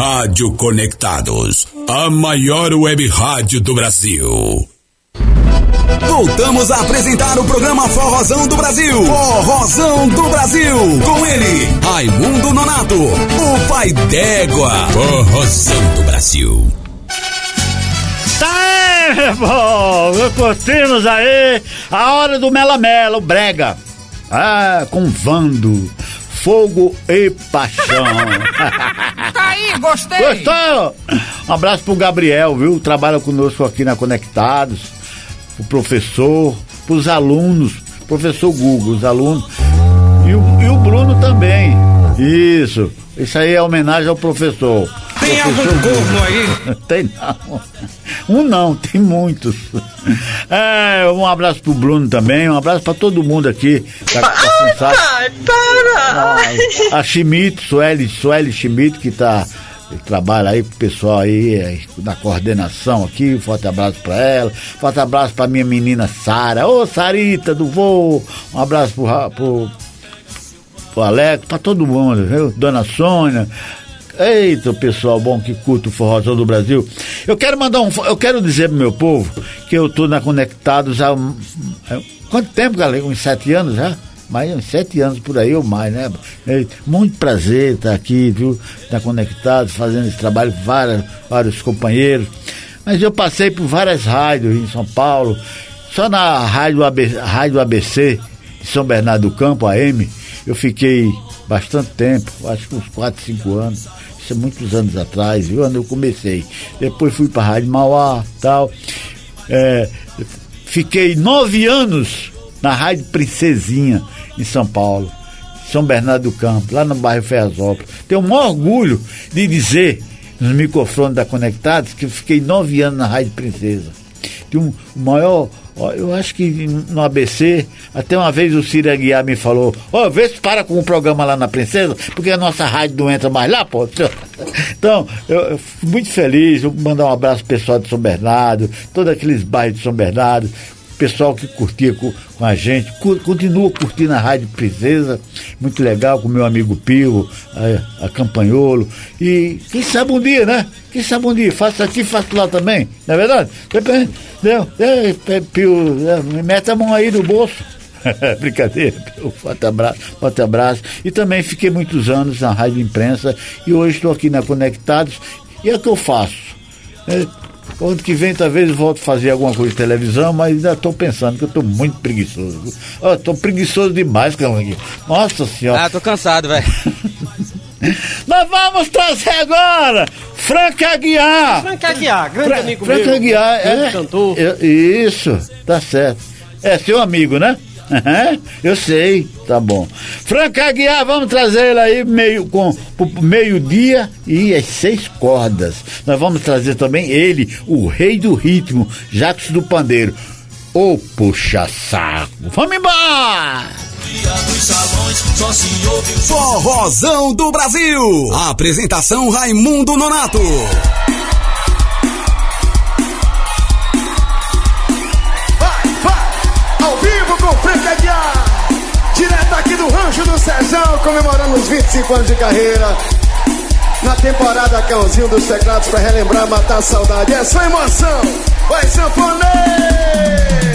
Rádio Conectados, a maior web rádio do Brasil. Voltamos a apresentar o programa Forrozão do Brasil. Forrozão do Brasil. Com ele, Raimundo Nonato, o pai d'égua. Forrozão do Brasil. Tá aí, meu povo, curtimos aí a hora do Melamela, o Brega. Ah, com Vando, Fogo e Paixão. Tá aí, gostei. Gostou? Um abraço pro Gabriel, viu? Trabalha conosco aqui na Conectados. O professor, pros alunos, professor Google, os alunos. E o, e o Bruno também. Isso. Isso aí é homenagem ao professor. Tem algum corno aí? Tem não. Um não, tem muitos. É, um abraço pro Bruno também, um abraço pra todo mundo aqui. Da, da Sensata. Ai, para! a Schmidt, Sueli, Sueli Schmidt, que tá que trabalha aí com o pessoal aí é, na coordenação aqui, um forte abraço pra ela, forte abraço pra minha menina Sara, ô Sarita do voo, um abraço pro, pro, pro Alex, pra todo mundo, viu? Dona Sônia, eita, pessoal bom que curta o forrozão do Brasil. Eu quero mandar um, eu quero dizer pro meu povo que eu tô na Conectados há, há quanto tempo, galera? Uns sete anos já? Mais uns sete anos por aí ou mais, né? É, Muito prazer estar aqui, viu? Estar conectado, fazendo esse trabalho com vários companheiros. Mas eu passei por várias rádios em São Paulo, só na rádio, AB, rádio ABC de São Bernardo do Campo, AM, eu fiquei bastante tempo, acho que uns 4, 5 anos. Isso é muitos anos atrás, viu? Quando eu comecei. Depois fui para a Rádio Mauá tal. É, fiquei nove anos na Rádio Princesinha, em São Paulo, São Bernardo do Campo, lá no bairro Ferrazópolis. Tenho o maior orgulho de dizer, nos microfones da Conectados, que eu fiquei nove anos na Rádio Princesa. Tinha um maior. ó, Eu acho que no ABC, até uma vez o Ciro Aguiar me falou: Ó, vê se para com o programa lá na Princesa, porque a nossa rádio não entra mais lá, pô. Então, eu, eu muito feliz, vou mandar um abraço pessoal de São Bernardo, todos aqueles bairros de São Bernardo, pessoal que curtia com, com a gente, continua curtindo a Rádio Princesa, muito legal, com meu amigo Pio, a, a Campanholo. E quem sabe um dia, né? Quem sabe um dia, faço aqui, faço lá também, não é verdade? Depende, entendeu? É, é, Pio, é, me mete a mão aí no bolso. Brincadeira, Pio, forte abraço, forte abraço. E também fiquei muitos anos na Rádio Imprensa e hoje estou aqui na Conectados. E é o que eu faço. É, Ano que vem, talvez, eu volto a fazer alguma coisa de televisão, mas ainda estou pensando que eu estou muito preguiçoso. Estou preguiçoso demais, Calanguinho. Nossa Senhora. Ah, tô cansado, velho. Nós vamos trazer agora Frank Aguiar. Frank Aguiar, grande Fra- amigo Frank meu. Aguiar, grande é. cantor. Eu- isso, tá certo. É seu amigo, né? Eu sei, tá bom. Frank Aguiar, vamos trazer ele aí meio, com meio-dia e as seis cordas. Nós vamos trazer também ele, o rei do ritmo, Jacques do Pandeiro. Ô puxa saco. Vamos embora! Forrozão do Brasil. Apresentação Raimundo Nonato. Comemorando os 25 anos de carreira. Na temporada Cãozinho dos Teclados pra relembrar, matar a saudade. É só emoção, vai sanfonê!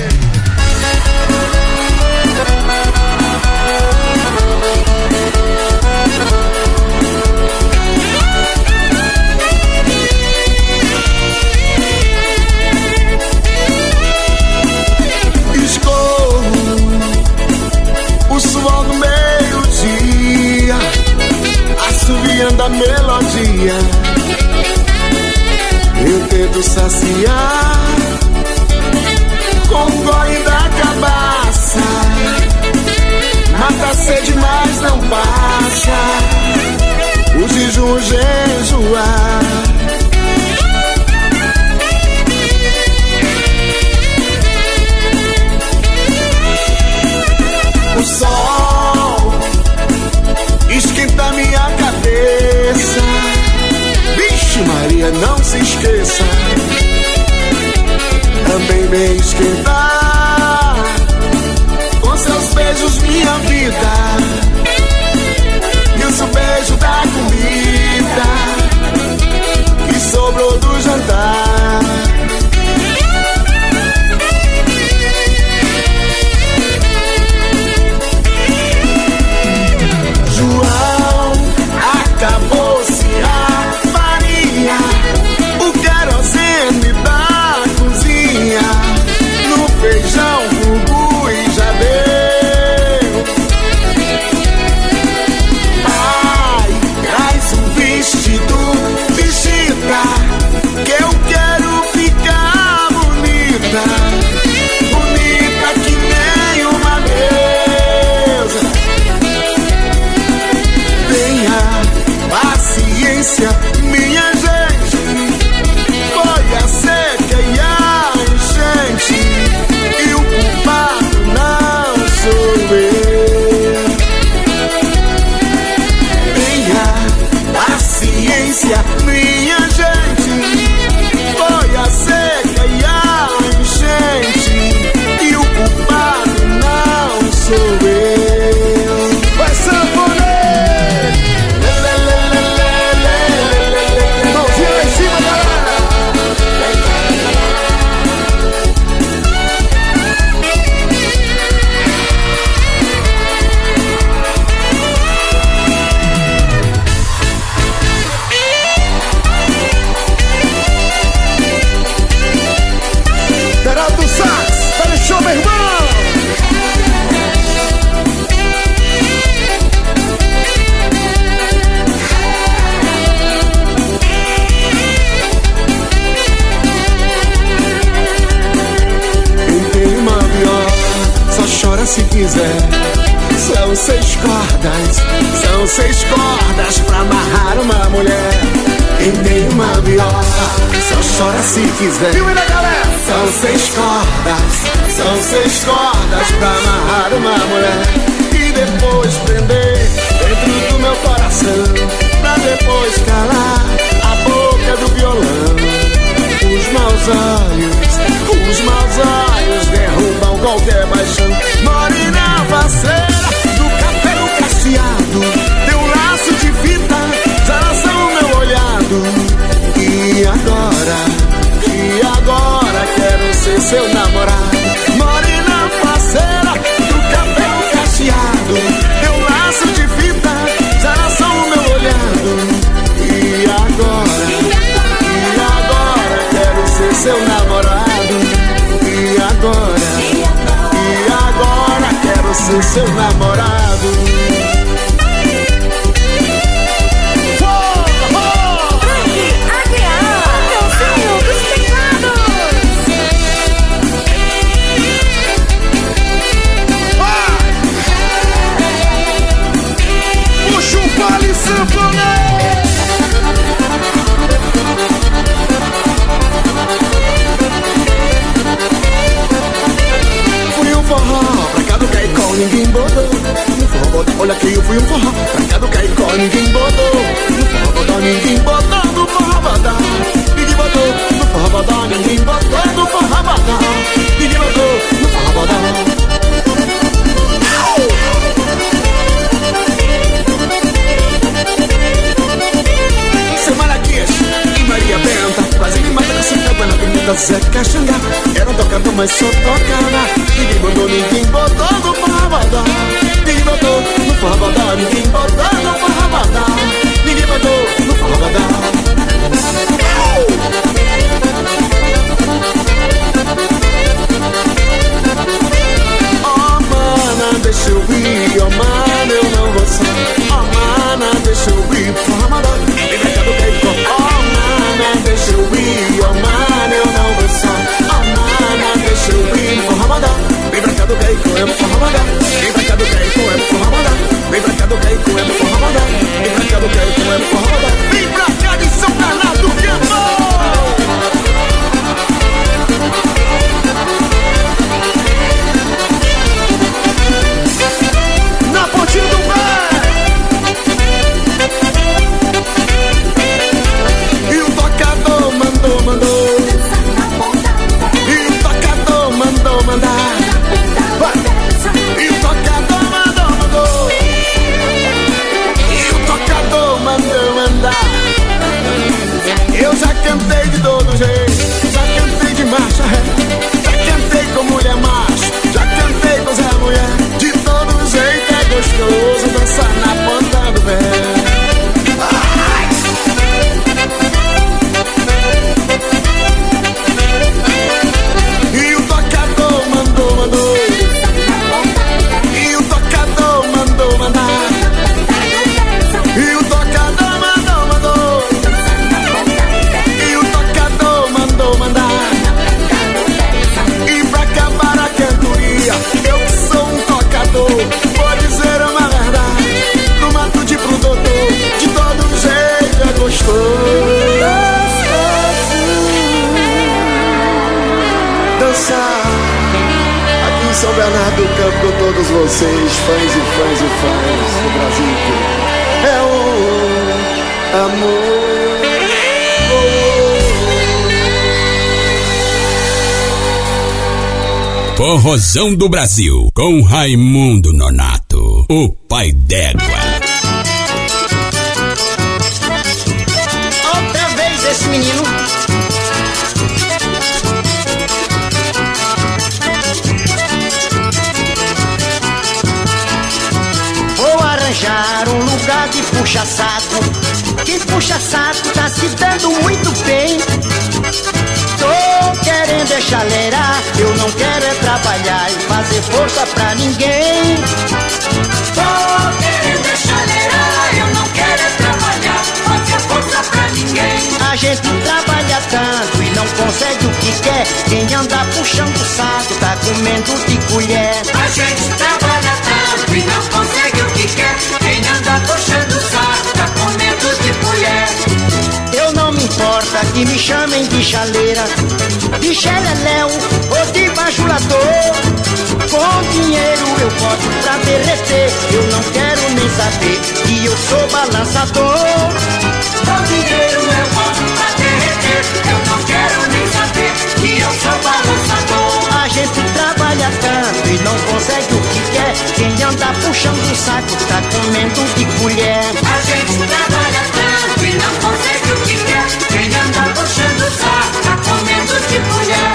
Assoviando a melodia. Eu tento saciar com o da cabaça. Mata sede, mas não passa. O jejum jejuar. Sol Maria, não se esqueça. Também me esquentar com seus beijos, minha vida. Do Brasil, com Raimundo Nonato, o pai d'égua. Outra vez esse menino. Vou arranjar um lugar de puxa-saco. Quem puxa-saco tá se dando muito bem. Tô querendo é chaleirar não quero é trabalhar e fazer força pra ninguém. Tô querendo é eu não quero é trabalhar, fazer força pra ninguém. A gente trabalha tanto e não consegue o que quer. Quem anda puxando o saco tá comendo de colher. A gente trabalha tanto e não consegue o que quer. Quem anda puxando o que me chamem de chaleira, de xeleléu ou de bajulador. Com dinheiro eu posso pra derreter, eu não quero nem saber que eu sou balançador. Com dinheiro eu posso pra derreter, eu não quero nem saber que eu sou balançador. A gente trabalha tanto e não consegue o que quer. Quem anda puxando o saco tá comendo de colher. A gente trabalha tanto e não consegue o que quer. Quem anda puxando saco tá comendo de colher.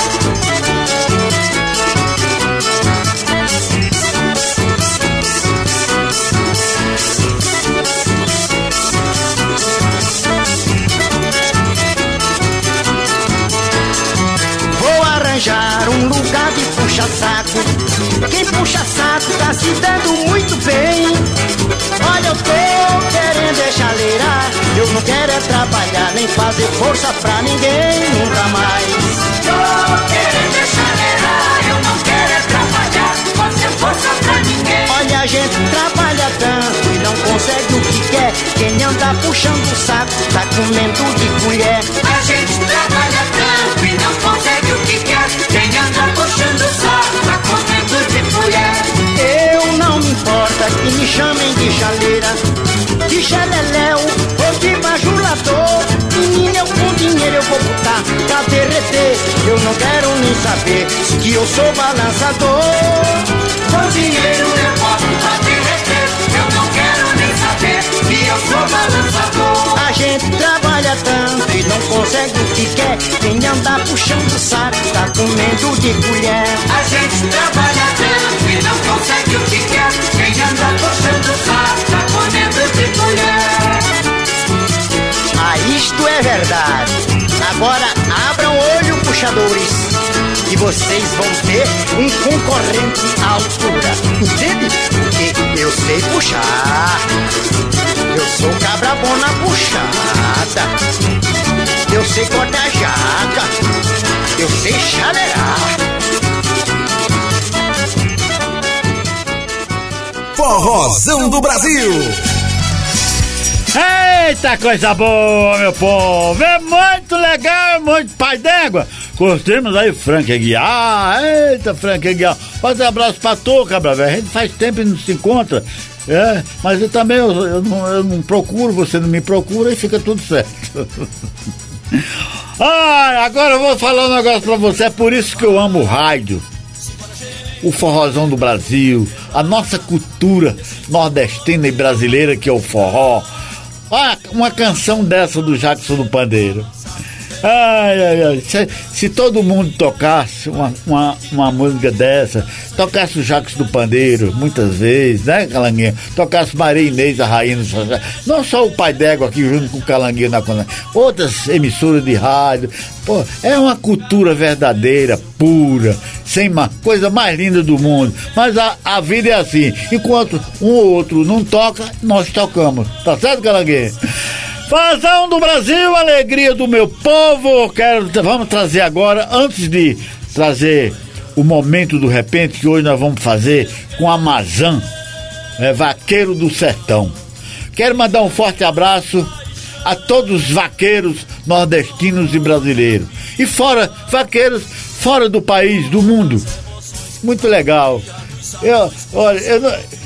Vou arranjar um lugar de puxa-saco. Quem puxa saco tá se dando muito força pra ninguém nunca mais. Tô querendo é chaleirar. Eu não quero é trabalhar, fazer força pra ninguém. Olha, a gente trabalha tanto e não consegue o que quer. Quem anda puxando o saco tá comendo de colher. A gente trabalha tanto e não consegue o que quer. Quem anda puxando o saco tá comendo de colher. Eu não me importa que me chamem de chaleira, de xeleléu ou de bajulador. Menina, eu com dinheiro eu vou botar pra derreter. Eu não quero nem saber que eu sou balançador. Com dinheiro eu posso pra derreter. Eu não quero nem saber que eu sou balançador. A gente trabalha tanto e não consegue o que quer. Quem anda puxando saco tá comendo de colher. A gente trabalha tanto e não consegue o que quer. Quem anda puxando saco tá comendo de colher. Ah, isto é verdade. Agora abram o olho, puxadores. E vocês vão ter um concorrente à altura. Entende? Porque eu sei puxar. Eu sou cabra bom na puxada. Eu sei cortar jaca. Eu sei chaleirar. Forrozão do Brasil. Eita, coisa boa, meu povo! É muito legal, é muito pai d'égua! Curtimos aí Frank Aguiar, eita, Frank Aguiar! Faz um abraço pra tu, cabra velho, a gente faz tempo e não se encontra, é, mas eu também, eu, eu não, eu não procuro, você não me procura e fica tudo certo. Ai, agora eu vou falar um negócio pra você, é por isso que eu amo rádio o forrozão do Brasil, a nossa cultura nordestina e brasileira que é o forró. Olha uma canção dessa do Jackson do Pandeiro. Ai, ai, ai. Se, se todo mundo tocasse uma, uma, uma música dessa, tocasse o Jacques do Pandeiro, muitas vezes, né, Calanguinha? Tocasse Maria Inês, a rainha do Xaxá. Não só o pai d'égua aqui junto com o Calanguinha na Cona, outras emissoras de rádio. Pô, é uma cultura verdadeira, pura, sem uma coisa mais linda do mundo. Mas a, a vida é assim. Enquanto um ou outro não toca, nós tocamos. Tá certo, Calanguinha? Fazão do Brasil, alegria do meu povo. Quero, vamos trazer agora, antes de trazer o momento do repente, que hoje nós vamos fazer com a Mazan, é, vaqueiro do sertão. Quero mandar um forte abraço a todos os vaqueiros nordestinos e brasileiros. E fora, vaqueiros fora do país, do mundo. Muito legal. Eu, olha, eu,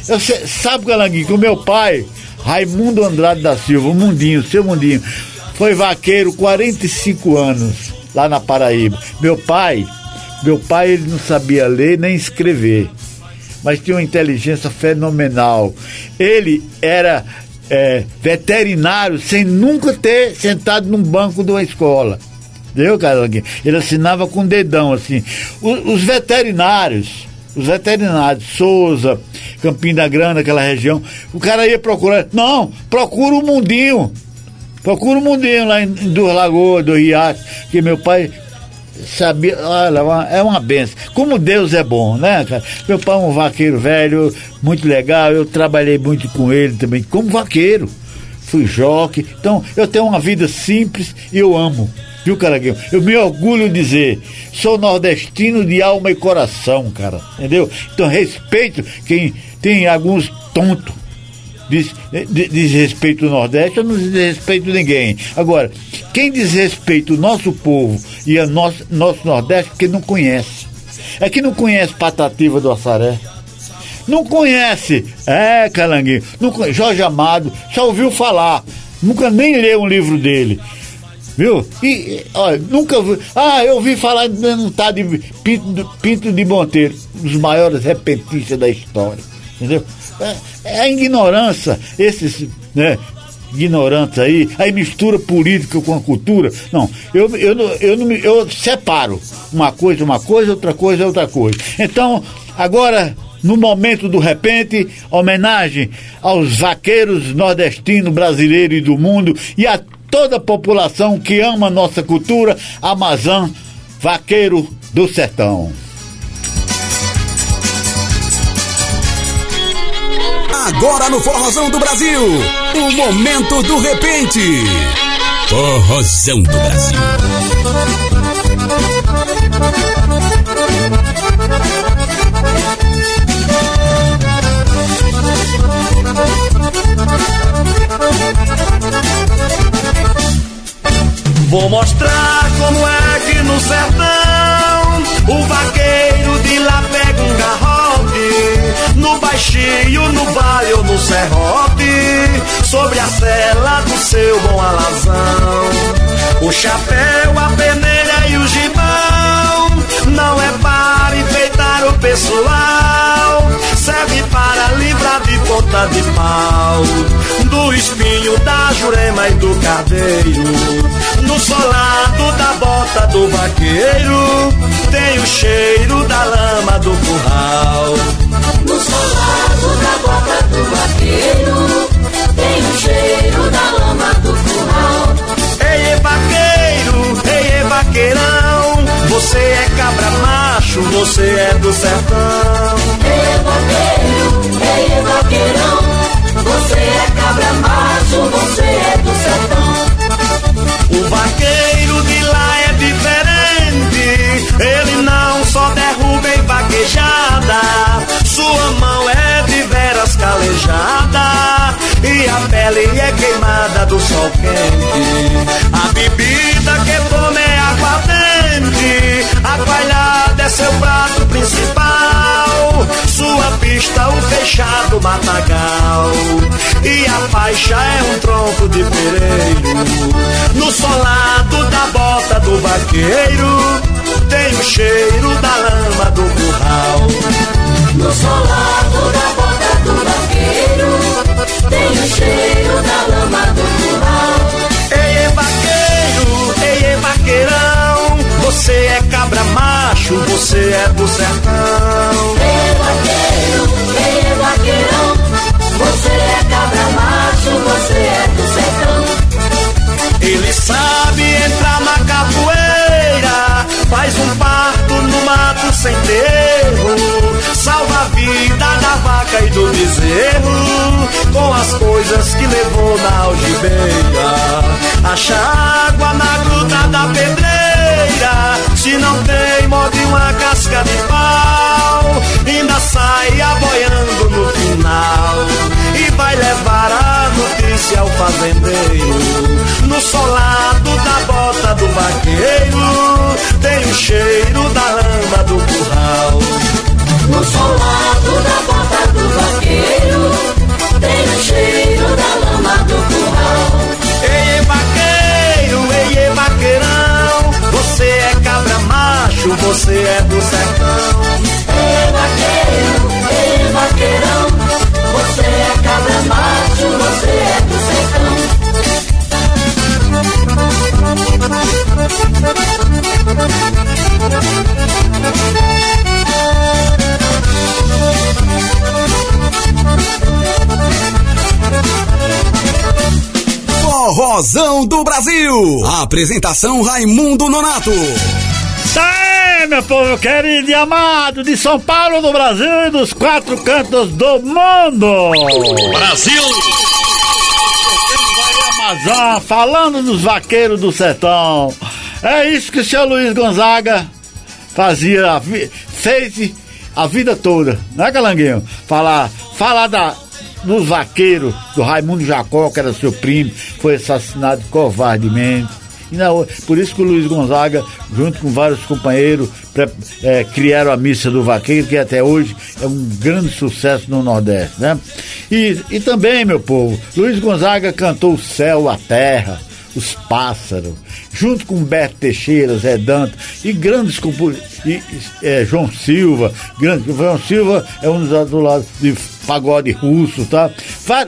eu sei- sabe, Galanguinho, que o meu pai, Raimundo Andrade da Silva, o Mundinho, seu Mundinho, foi vaqueiro 45 anos lá na Paraíba. Meu pai, meu pai ele não sabia ler nem escrever, mas tinha uma inteligência fenomenal. Ele era é, veterinário sem nunca ter sentado num banco de uma escola. Entendeu, Calanguinho? Ele assinava com o dedão, assim. Os veterinários, os veterinários, Souza, Campinho da Grana, aquela região, o cara ia procurar. Não, procura o mundinho. Procura o mundinho lá em, Duas Lagoas, do Riacho, que meu pai sabia, olha, é uma benção. Como Deus é bom, né, cara? Meu pai é um vaqueiro velho, muito legal, eu trabalhei muito com ele também, como vaqueiro. Fui joque, então eu tenho uma vida simples e eu amo. Viu, Caraguinho? Eu me orgulho de dizer, sou nordestino de alma e coração, cara. Entendeu? Então respeito quem tem alguns tontos. diz, diz, diz respeito ao Nordeste, eu não diz respeito a ninguém. Agora, quem diz respeito ao nosso povo e ao nosso, nosso Nordeste, porque não conhece. É que não conhece Patativa do Assaré. Não conhece, é, Calanguinho, não Jorge Amado, só ouviu falar, nunca nem leu um livro dele. Viu? E, olha, nunca vi. Ah, eu ouvi falar não tá de Pinto, Pinto de Monteiro, um dos maiores repentistas da história. Entendeu? É, é a ignorância, esses, né? Ignorantes aí, aí mistura política com a cultura. Não, eu, eu, eu, me- eu separo. Uma coisa uma coisa, outra coisa outra coisa. Então, agora, no momento do repente, homenagem aos vaqueiros nordestinos, brasileiros e do mundo e a toda a população que ama a nossa cultura, Amazã, vaqueiro do sertão. Agora no Forrozão do Brasil, o momento do repente. Forrozão do Brasil. Vou mostrar como é que no sertão o vaqueiro de lá pega um garrote. No baixio, no vale ou no serrote, sobre a cela do seu bom alazão. O chapéu, a peneira e o gibão não é para pessoal, serve para livrar de ponta de pau do espinho da jurema e do carneiro. No solado da bota do vaqueiro tem o cheiro da lama do curral. No solado da bota do vaqueiro Tem o cheiro da lama do curral você é cabra macho, você é do sertão. Ei, vaqueiro, ei, vaqueirão Você é cabra macho, você é do sertão O vaqueiro de lá é diferente, ele não só derruba em vaquejada, sua mão é de veras calejada e a pele é queimada do sol quente. A bebida que toma é aguardente, a coalhada é seu prato principal, sua pista o fechado matagal e a faixa é um tronco de pereiro. No solado da bota do vaqueiro tem o cheiro da lama do curral. No solado da bota do vaqueiro Tem o cheiro da lama do curral você é cabra macho, você é do sertão. Ei, vaqueiro, ei, vaqueirão Você é cabra macho, você é do sertão Ele sabe entrar na capoeira, faz um parto no mato sem terro, salva a vida da vaca e do bezerro, com as coisas que levou na algibeira. Acha água na gruta da pedreira, se não tem, morde uma casca de pau, ainda sai aboiando no final, e vai levar a notícia ao fazendeiro. No solado da bota do vaqueiro Tem o cheiro da lama do curral. No solado da bota do vaqueiro você é do sertão Ei, vaqueiro, ei, vaqueirão Você é cabra macho, você é do sertão Forrozão do Brasil. Apresentação Raimundo Nonato. Tá aí, meu povo querido e amado de São Paulo, do Brasil e dos quatro cantos do mundo. Brasil! Amazon, falando dos vaqueiros do sertão. É isso que o seu Luiz Gonzaga fazia, fez a vida toda, né, Calanguinho? Falar, falar da, dos vaqueiros, do Raimundo Jacó, que era seu primo, foi assassinado covardemente. E na, por isso que o Luiz Gonzaga, junto com vários companheiros, é, criaram a Missa do Vaqueiro, que até hoje é um grande sucesso no Nordeste, né? E, e também, meu povo, Luiz Gonzaga cantou o céu, a terra, os pássaros, junto com Beto Teixeira, Zé Dantas e grandes compositores, é, João Silva, grande, João Silva é um dos do lado de pagode russo, tá?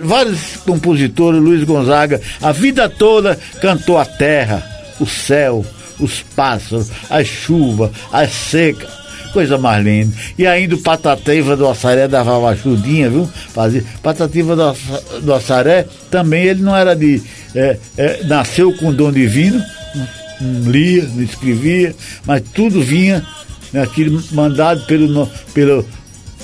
Vários compositores, Luiz Gonzaga, a vida toda cantou a terra, o céu, os pássaros, a chuva, a seca, coisa mais linda. E ainda o Patativa do Assaré dava uma ajudinha, viu? Fazia. Patativa do, do Assaré também, ele não era de. É, é, nasceu com dom divino, não lia, não escrevia, mas tudo vinha naquele mandado pelo, pelo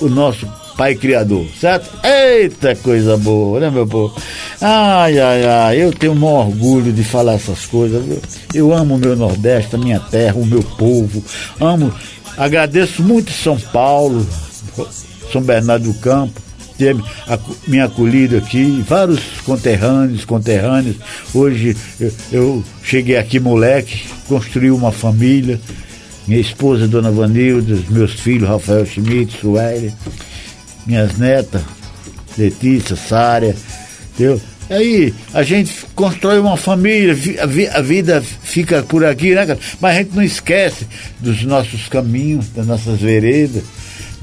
o nosso Pai Criador, certo? Eita coisa boa, né, meu povo? Ai, ai, ai, eu tenho um orgulho de falar essas coisas. Viu? Eu amo o meu Nordeste, a minha terra, o meu povo. Amo, agradeço muito São Paulo, São Bernardo do Campo, ter me acolhido aqui, vários conterrâneos, conterrâneos. Hoje eu, eu cheguei aqui moleque, construí uma família, minha esposa, Dona Vanilda, meus filhos, Rafael Schmidt, Sueli minhas netas, Letícia, Sária, entendeu? Aí a gente constrói uma família, a vida fica por aqui, né, cara? Mas a gente não esquece dos nossos caminhos, das nossas veredas,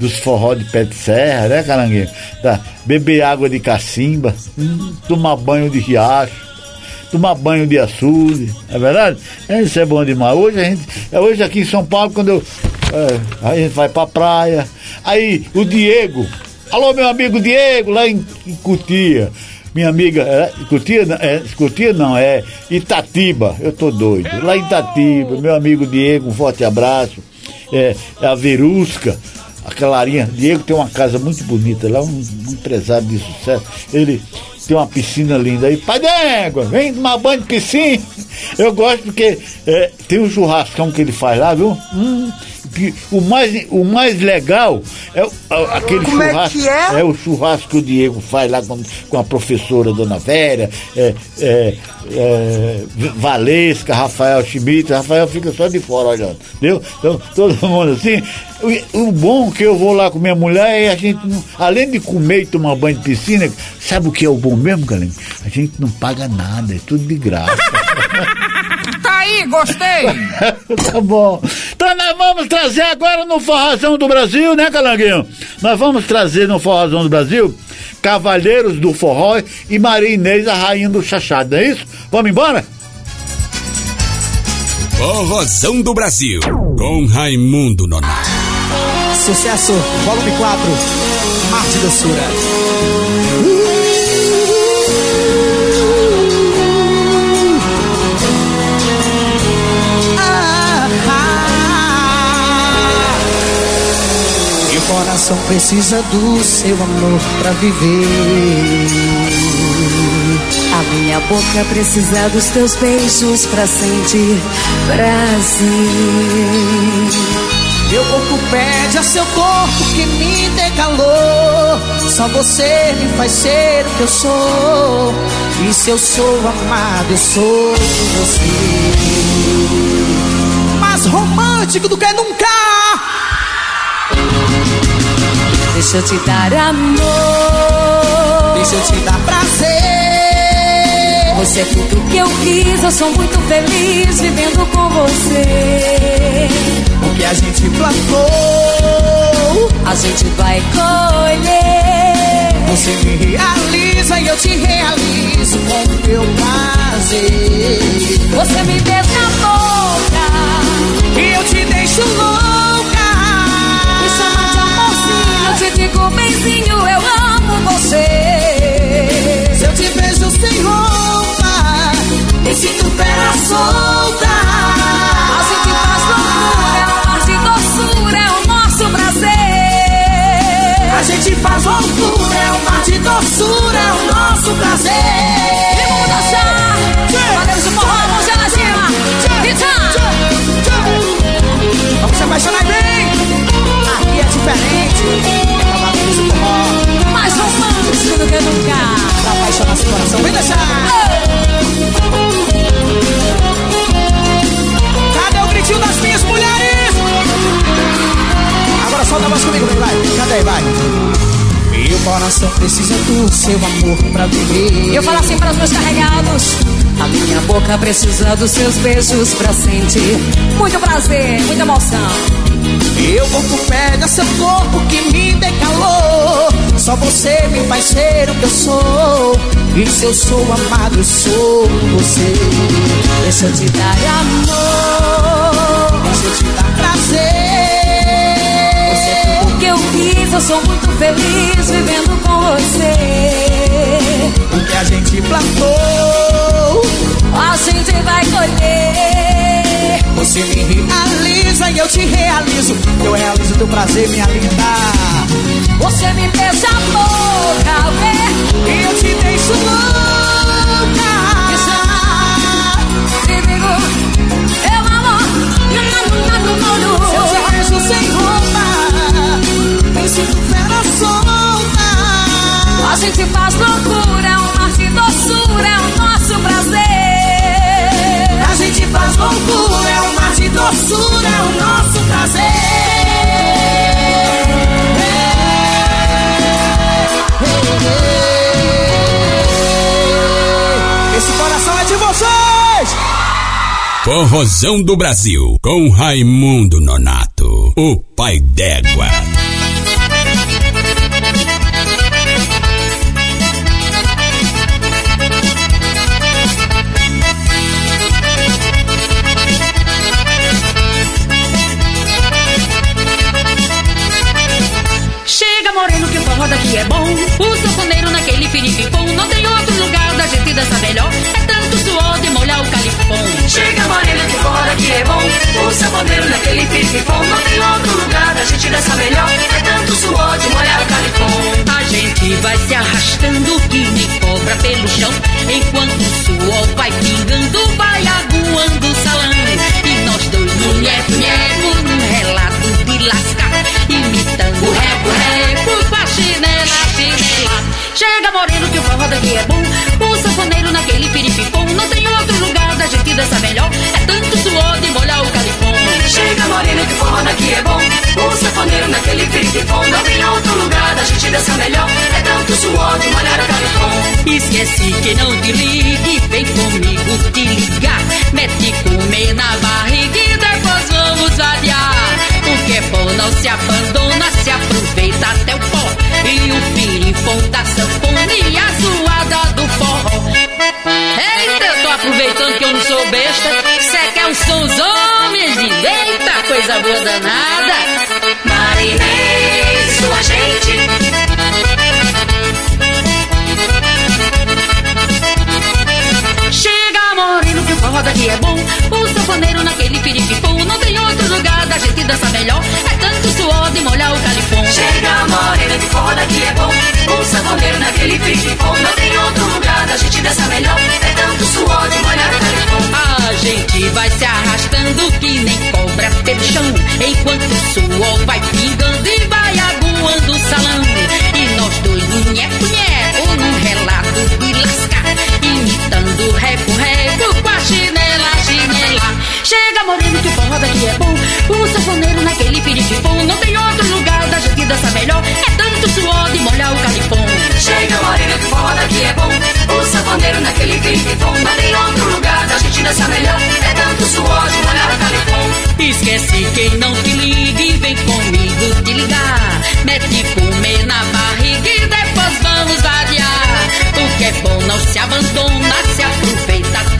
dos forró de pé de serra, né, caranguejo? Da, beber água de cacimba, hum, tomar banho de riacho, tomar banho de açude, é verdade? Isso é bom demais. Hoje a gente, é hoje aqui em São Paulo, quando eu. É, a gente vai pra praia. Aí o Diego, Alô, meu amigo Diego, lá em, em. Minha amiga, é, é, Cutia não, é Itatiba, eu tô doido. Lá em Itatiba, meu amigo Diego, um forte abraço. É, é a Verusca, a Clarinha. Diego tem uma casa muito bonita lá, um, um empresário de sucesso. Ele tem uma piscina linda aí. Pai d'égua, vem tomar banho de piscina. Eu gosto porque é, tem um churrascão que ele faz lá, viu? Hum, que o mais, o mais legal é o, aquele Como churrasco. É, que é? é o churrasco que o Diego faz lá com, com a professora Dona Vera, é, é, é, Valesca, Rafael Schmidt. Rafael fica só de fora olhando, entendeu? Então, todo mundo assim. O, o bom que eu vou lá com minha mulher é a gente, não, além de comer e tomar banho de piscina, sabe o que é o bom mesmo, galera? A gente não paga nada, é tudo de graça. aí, gostei! tá bom. Então nós vamos trazer agora no Forrazão do Brasil, né, Calanguinho? Nós vamos trazer no Forrazão do Brasil Cavaleiros do Forró e Maria Inês, a rainha do chachado, não é isso? Vamos embora? Forrozão do Brasil, com Raimundo Nonato. Sucesso, volume 4, Marte Doçura. Coração precisa do seu amor pra viver. A minha boca precisa dos teus beijos pra sentir prazer. Meu corpo pede a seu corpo que me dê calor. Só você me faz ser o que eu sou. E se eu sou amado, eu sou você. Mais romântico do que nunca. Deixa eu te dar amor. Deixa eu te dar prazer. Você é tudo que eu quis, eu sou muito feliz vivendo com você. O que a gente plantou, a gente vai colher. Você me realiza e eu te realizo com o meu prazer. Você me beija na boca e eu te deixo louco te digo benzinho, eu amo você. Se eu te vejo sem roupa, me sinto pera solta. A gente faz loucura, mar de doçura, é o nosso prazer. A gente faz loucura, é um mar de doçura, é o nosso prazer. E vamos dançar, valeu de forró, vamos lá cima. Vamos se apaixonar bem, aqui é diferente. Mais romântico do que nunca. Tá pra apaixonar seu coração, vem deixar. Cadê o gritinho das minhas mulheres? Agora solta a voz comigo, vem, vai. Cadê aí, vai? Meu coração precisa do seu amor pra viver. Eu falo assim para os meus carregados. A minha boca precisa dos seus beijos pra sentir muito prazer, muita emoção. Meu corpo pede a seu corpo que me dê calor Só você me faz ser o que eu sou. E se eu sou amado, eu sou você. Deixa eu te dar amor. Deixa eu te dar prazer. Você é tudo que eu quis, eu sou muito feliz vivendo com você. O que a gente plantou A gente vai colher. Você me realiza e eu te realizo. Eu realizo teu prazer, minha linda. Você me beija a boca? E eu te deixo louca. Eu amo. Eu te vejo sem roupa Me sinto fera solta. A gente faz loucura, mar de doçura, é o nosso prazer. Esse coração é de vocês! Forrozão do Brasil, com Raimundo Nonato, o pai d'égua. Que daqui é bom. O sanfoneiro naquele piripipom. Não tem outro lugar da gente dançar melhor. É tanto suor de molhar o califão. Chega moreno que o forró daqui é bom. O sanfoneiro naquele piripipom. Não tem outro lugar da gente dançar melhor. É tanto suor de molhar o califão. A gente vai se arrastando que nem cobra pelo chão. Enquanto o suor vai pingando, vai aguando o salão. E nós dois, mulher, mulher, num relato de lascar. Imitando o reco, reco, Chega moreno que o forró daqui é bom. O sanfoneiro naquele piripipom. Não tem outro lugar da gente dançar melhor. É tanto suor de molhar o califão. Chega moreno que o forró daqui é bom. O sanfoneiro naquele piripipom. Não tem outro lugar da gente dançar melhor. É tanto suor de molhar o califão. Esqueci que não te ligue. Vem comigo te ligar. Mete comer na barriga e depois vamos variar. O que é bom não se abandona, se aproveita até o pó. E o pirifom da sanfona a zoada do forró. Eita, eu tô aproveitando que eu não sou besta. Cê quer um sonzão, minha gente? Eita, coisa boa danada. Marinês, sua gente. Chega moreno que o forró daqui é bom sanfoneiro naquele piripipom Não tem outro lugar da gente dançar melhor. É tanto suor de molhar o califão Chega moreno que o forró daqui é bom. O sanfoneiro naquele piripipom Não tem outro lugar da gente dançar melhor. É tanto suor de molhar o califão A gente vai se arrastando que nem cobra pelo chão Enquanto o suor vai pingando e vai aguando o salão. E nós dois, nheco, nheco Num relato de lascar Imitando reco, Chega moreno que o forró daqui é bom. O sanfoneiro naquele piripipom. Não tem outro lugar da gente dançar melhor. É tanto suor de molhar o califão Chega moreno que o forró daqui é bom. O sanfoneiro naquele piripipom. Não tem outro lugar da gente dançar melhor. É tanto suor de molhar o califão Esquece quem não te ligue Vem comigo te ligar. Mete comer na barriga E depois vamos variar. O que é bom não se abandona Se aproveita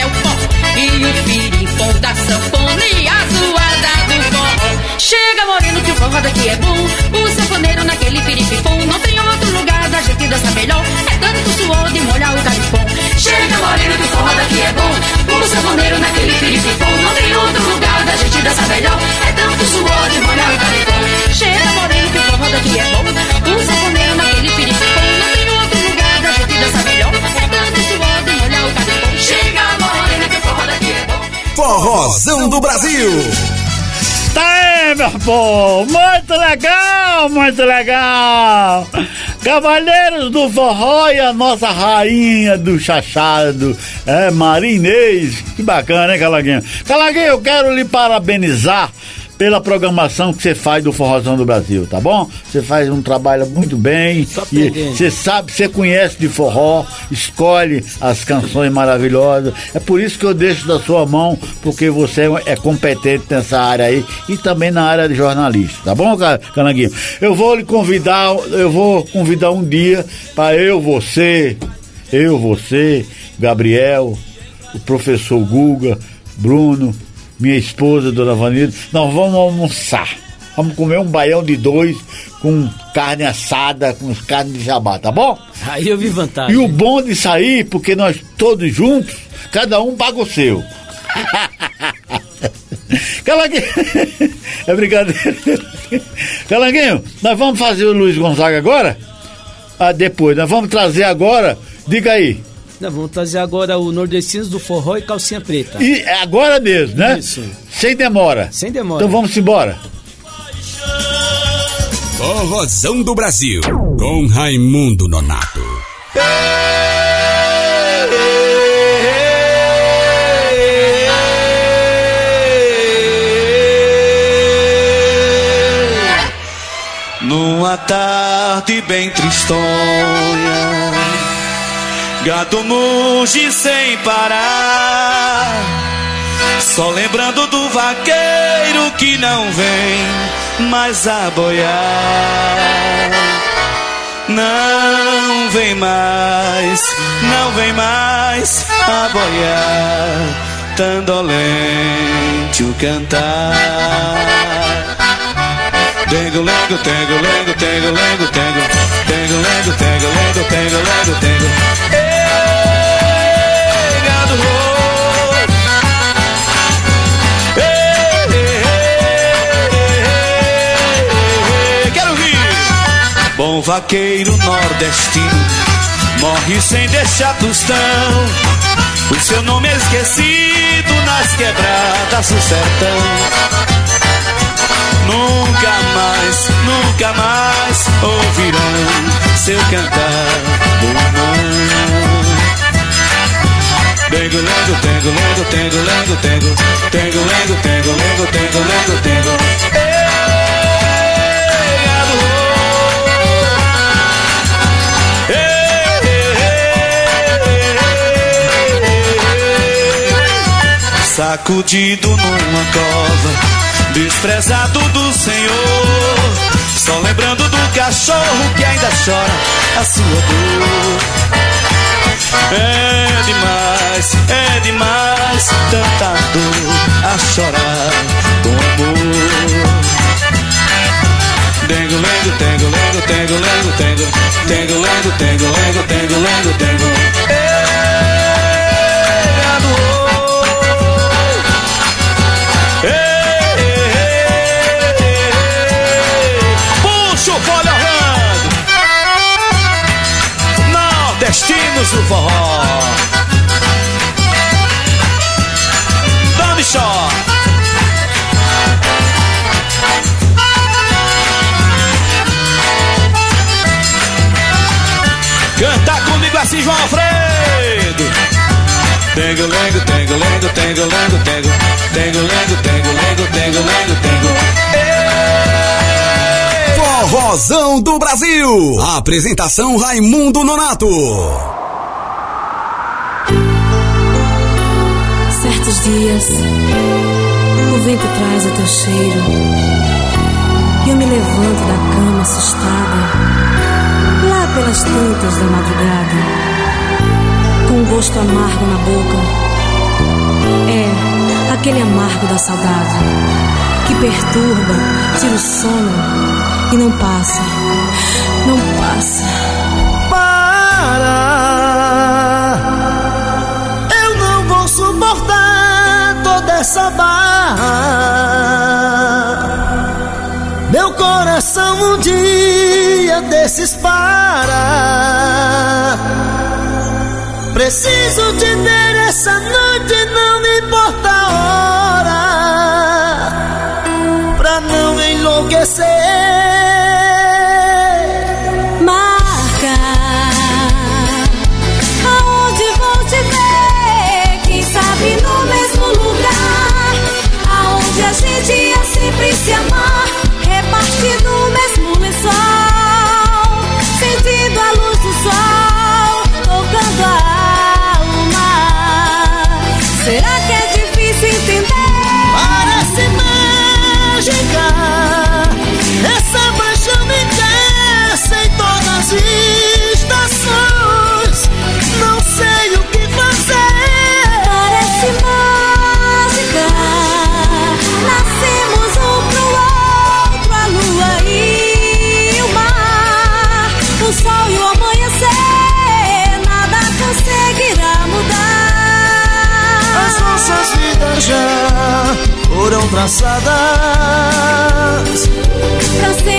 E o piripom da sanfona a zoada do forró Chega moreno que o forró daqui é bom. O sanfoneiro naquele piripipom Não tem outro lugar da gente dançar melhor. É tanto suor de molhar o califão Chega moreno que o forró daqui é bom. O sanfoneiro naquele piripipom Não tem outro lugar da gente dançar melhor. É tanto suor de molhar o califão Chega moreno que o forró daqui é bom. O sanfoneiro naquele piripipom Não tem outro lugar da gente dançar melhor. É tanto suor de molhar o califão Chega Forrozão do Brasil. Tá aí, meu povo! Muito legal, muito legal! Cavaleiros do Forró e a nossa rainha do chachado, é, Marinês. Que bacana, hein, Calaguinho? Calaguinho, eu quero lhe parabenizar pela programação que você faz do Forrozão do Brasil, tá bom? Você faz um trabalho muito bem. E você sabe, você conhece de forró, escolhe as canções maravilhosas. É por isso que eu deixo da sua mão, porque você é competente nessa área aí e também na área de jornalista, tá bom, Ca- Calanguinho? Eu vou lhe convidar, eu vou convidar um dia para eu, você, eu, você, Gabriel, o professor Guga, Bruno, minha esposa, Dona Vanilla, nós vamos almoçar. Vamos comer um baião de dois com carne assada, com carne de jabá, tá bom? Aí eu vi vantagem. E o bom de sair, porque nós todos juntos, cada um paga o seu. Calanguinho, é brincadeira. Calanguinho, nós vamos fazer o Luiz Gonzaga agora? Ah, depois, nós vamos trazer agora, diga aí. Nós vamos trazer agora o Nordestinos do Forró e Calcinha Preta. E é agora mesmo, né? Isso. Sem demora. Sem demora. Então vamos embora. Forrozão do Brasil, com Raimundo Nonato. Numa tarde bem tristonha, gado muge sem parar. Só lembrando do vaqueiro que não vem mais a boiar. Não vem mais, não vem mais a boiar. Tandolente o cantar. Tengo, lengo, tengo, lengo, tengo, lengo, tengo. Tengo, lengo, tengo, lengo, tengo, lengo, tengo. Bom vaqueiro nordestino morre sem deixar tostão. O seu nome é esquecido nas quebradas do sertão. Nunca mais, nunca mais ouvirão seu cantar do. Tengo, lengo, tengo, lengo, tengo, lengo, tengo. Tengo, lengo, tengo, lengo, tengo, lengo, tengo. Sacudido numa cova desprezado do Senhor. Só lembrando do cachorro que ainda chora a sua dor. É demais, é demais, tanta dor a chorar com amor. Tengo, lengo, tengo, lengo, tengo, lengo, tengo, tengo, lengo, tengo, lengo, tengo, lengo, tengo. Do forró Dame só Canta comigo assim, João Alfredo Tengo, lengo, tengo, lengo, tengo, lengo, tengo Tengo, lengo, tengo, lengo, tengo, lengo, tengo Forrozão do Brasil. Apresentação Raimundo Nonato. Certos dias, o vento traz o teu cheiro. E eu me levanto da cama assustada, lá pelas tantas da madrugada, com um gosto amargo na boca. É aquele amargo da saudade que perturba, tira o sono e não passa, não passa. Para! Essa barra. Meu coração um dia desses para. Preciso te ver essa noite, não me importa a hora. Pra não enlouquecer. Traçadas. Pra sempre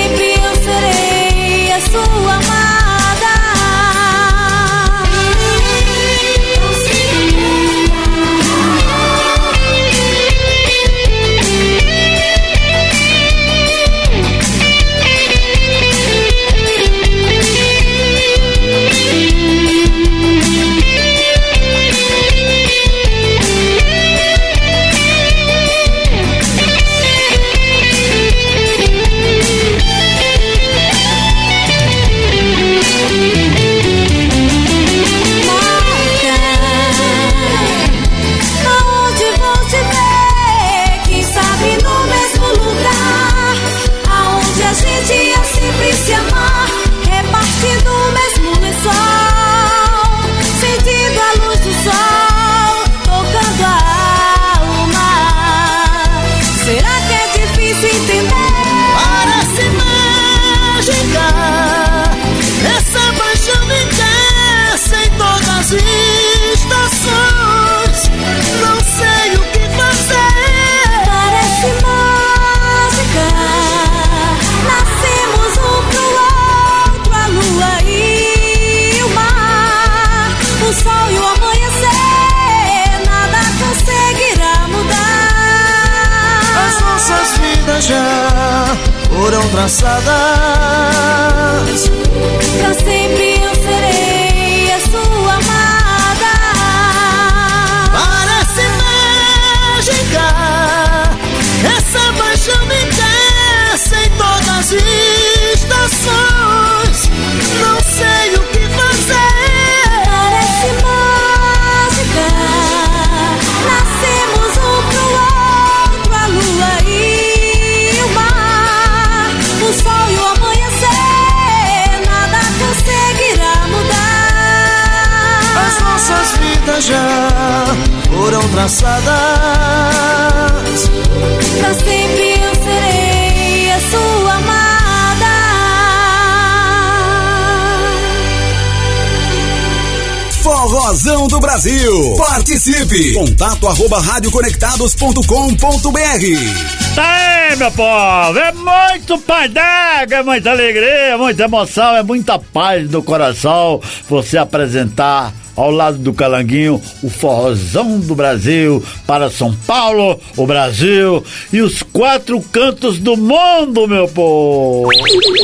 Contato arroba radioconectados.com.br Tá aí, meu povo! É muito pai d'água, é muita alegria, muita emoção, é muita paz no coração você apresentar ao lado do Calanguinho o forrozão do Brasil para São Paulo, o Brasil e os quatro cantos do mundo, meu povo!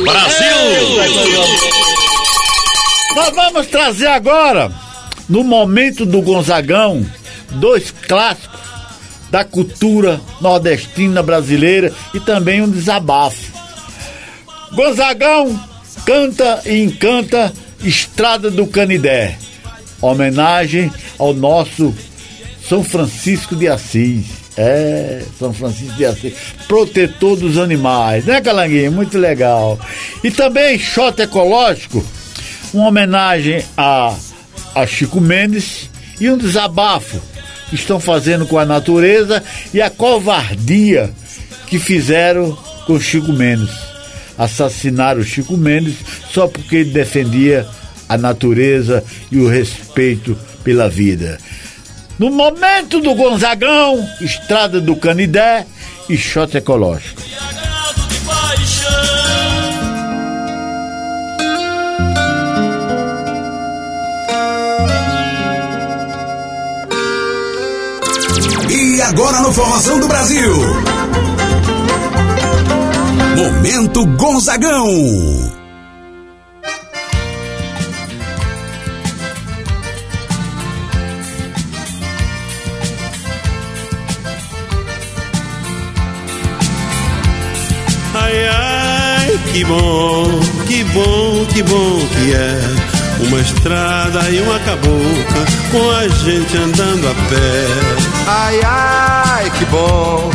Brasil! Nós vamos trazer agora, no momento do Gonzagão, dois clássicos da cultura nordestina brasileira e também um desabafo. Gonzagão canta e encanta Estrada do Canidé, homenagem ao nosso São Francisco de Assis. É, São Francisco de Assis, protetor dos animais, né, Calanguinho? Muito legal. E também Shot Ecológico, uma homenagem a, a Chico Mendes e um desabafo estão fazendo com a natureza e a covardia que fizeram com Chico Mendes. Assassinaram o Chico Mendes só porque ele defendia a natureza e o respeito pela vida. No momento do Gonzagão, Estrada do Canidé e Shot Ecológico. Agora no Forrozão do Brasil. Momento Gonzagão. Ai, ai, que bom, que bom, que bom que é. Uma estrada e uma cabocla com a gente andando a pé. Ai, ai, que bom,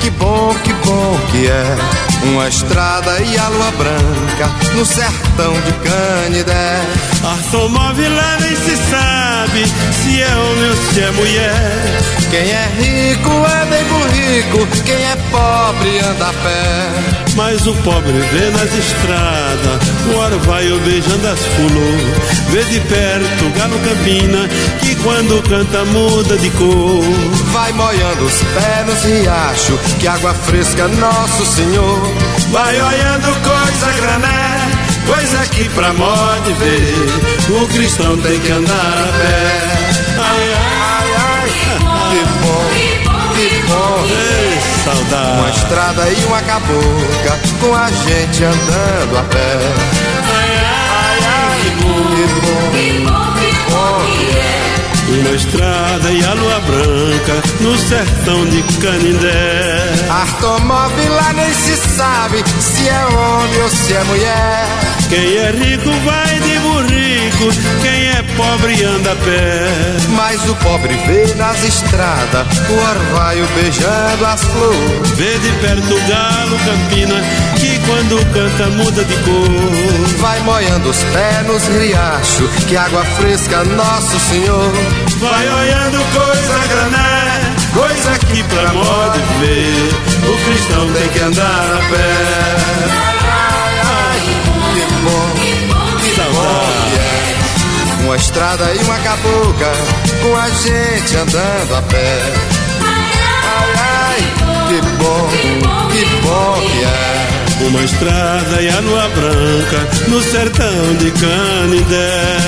Que bom, que bom que é uma estrada e a lua branca no sertão de Canidé. Automóvel lá nem se sabe se é homem ou se é mulher. Quem é rico é bem rico, quem é pobre anda a pé. Mas o pobre vê nas estradas o orvalho beijando as flores. Vê de perto o galo campina quando canta muda de cor. Vai molhando os pés nos riachos, que água fresca nosso Senhor. Vai olhando coisa grané, coisa que pra morte ver. O cristão tem que andar a pé. Ai, ai, ai, Que bom, que bom. Ei, saudade. Uma estrada e uma cabocla, com a gente andando a pé. Ai, ai, que bom, que bom, que bom que é. Uma estrada e a lua branca no sertão de Canindé. Automóvel lá nem se sabe se é homem ou se é mulher. Quem é rico vai de burrico, quem é pobre anda a pé. Mas o pobre vê nas estradas o orvalho beijando as flores. Vê de perto o galo campina, que quando canta muda de cor. Vai molhando os pés nos riachos, que água fresca nosso Senhor. Vai olhando coisa grané, coisa que pra moda ver, o cristão tem que andar a pé. Uma estrada e uma cabocla, com a gente andando a pé. Ai, ai, que bom, que bom que é. Uma estrada e a lua branca no sertão de Canindé.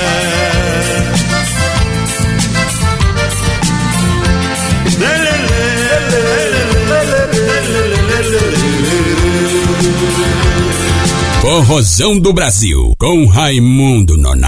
Corrosão do Brasil, com Raimundo Nonato,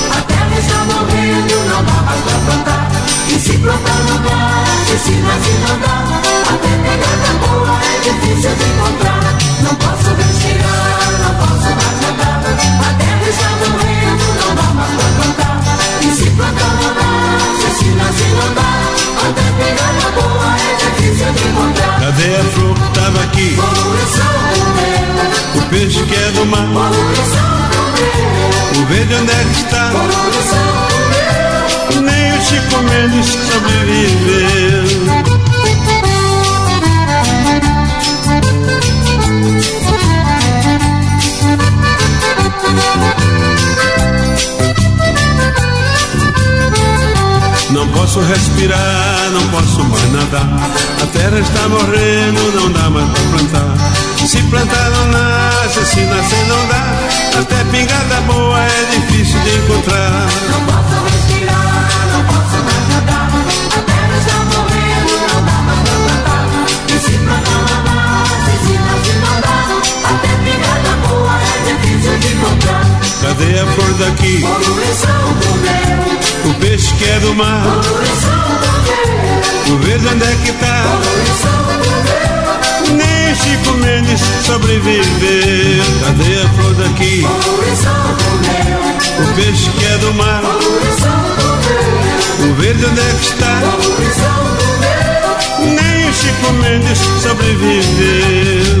Morrendo, não dá mais pra plantar. E se plantar não nasce, se nascer não dá. Até pegada boa é difícil de encontrar. Não posso respirar, não posso mais nadar. A terra está morrendo, não dá mais pra plantar. E se plantar não nasce, se nascer não dá. Até pegada boa é difícil de encontrar. Cadê a flor que tava aqui? O peixe que é do mar. O verde onde é que está? Nem o Chico Mendes sobreviveu. Não posso respirar, não posso mais nadar. A terra está morrendo, não dá mais pra plantar. Se plantar não nasce, se nascer não dá. Até pingada boa é difícil de encontrar. Cadê a flor daqui? O peixe que é do mar. O verde onde é que tá? Nem Chico Mendes sobreviveu. Cadê a flor daqui? O peixe que é do mar. O verde onde é que está? Nem Chico Mendes sobreviveu.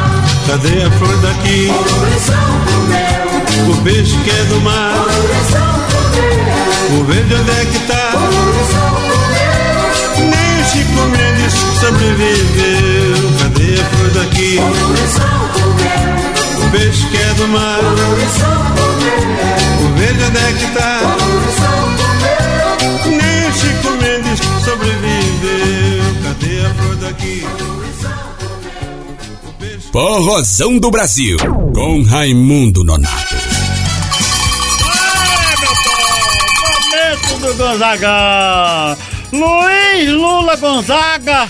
Cadê a flor daqui? O peixe que é do mar. O verde onde é que tá? Nem o Chico Mendes sobreviveu. Cadê a flor daqui? O peixe que é do mar. O verde onde é que tá? Nem o Chico Mendes sobreviveu. Cadê a flor daqui? Porrozão do Brasil, com Raimundo Nonato. Momento do Gonzaga. Luiz Lula Gonzaga,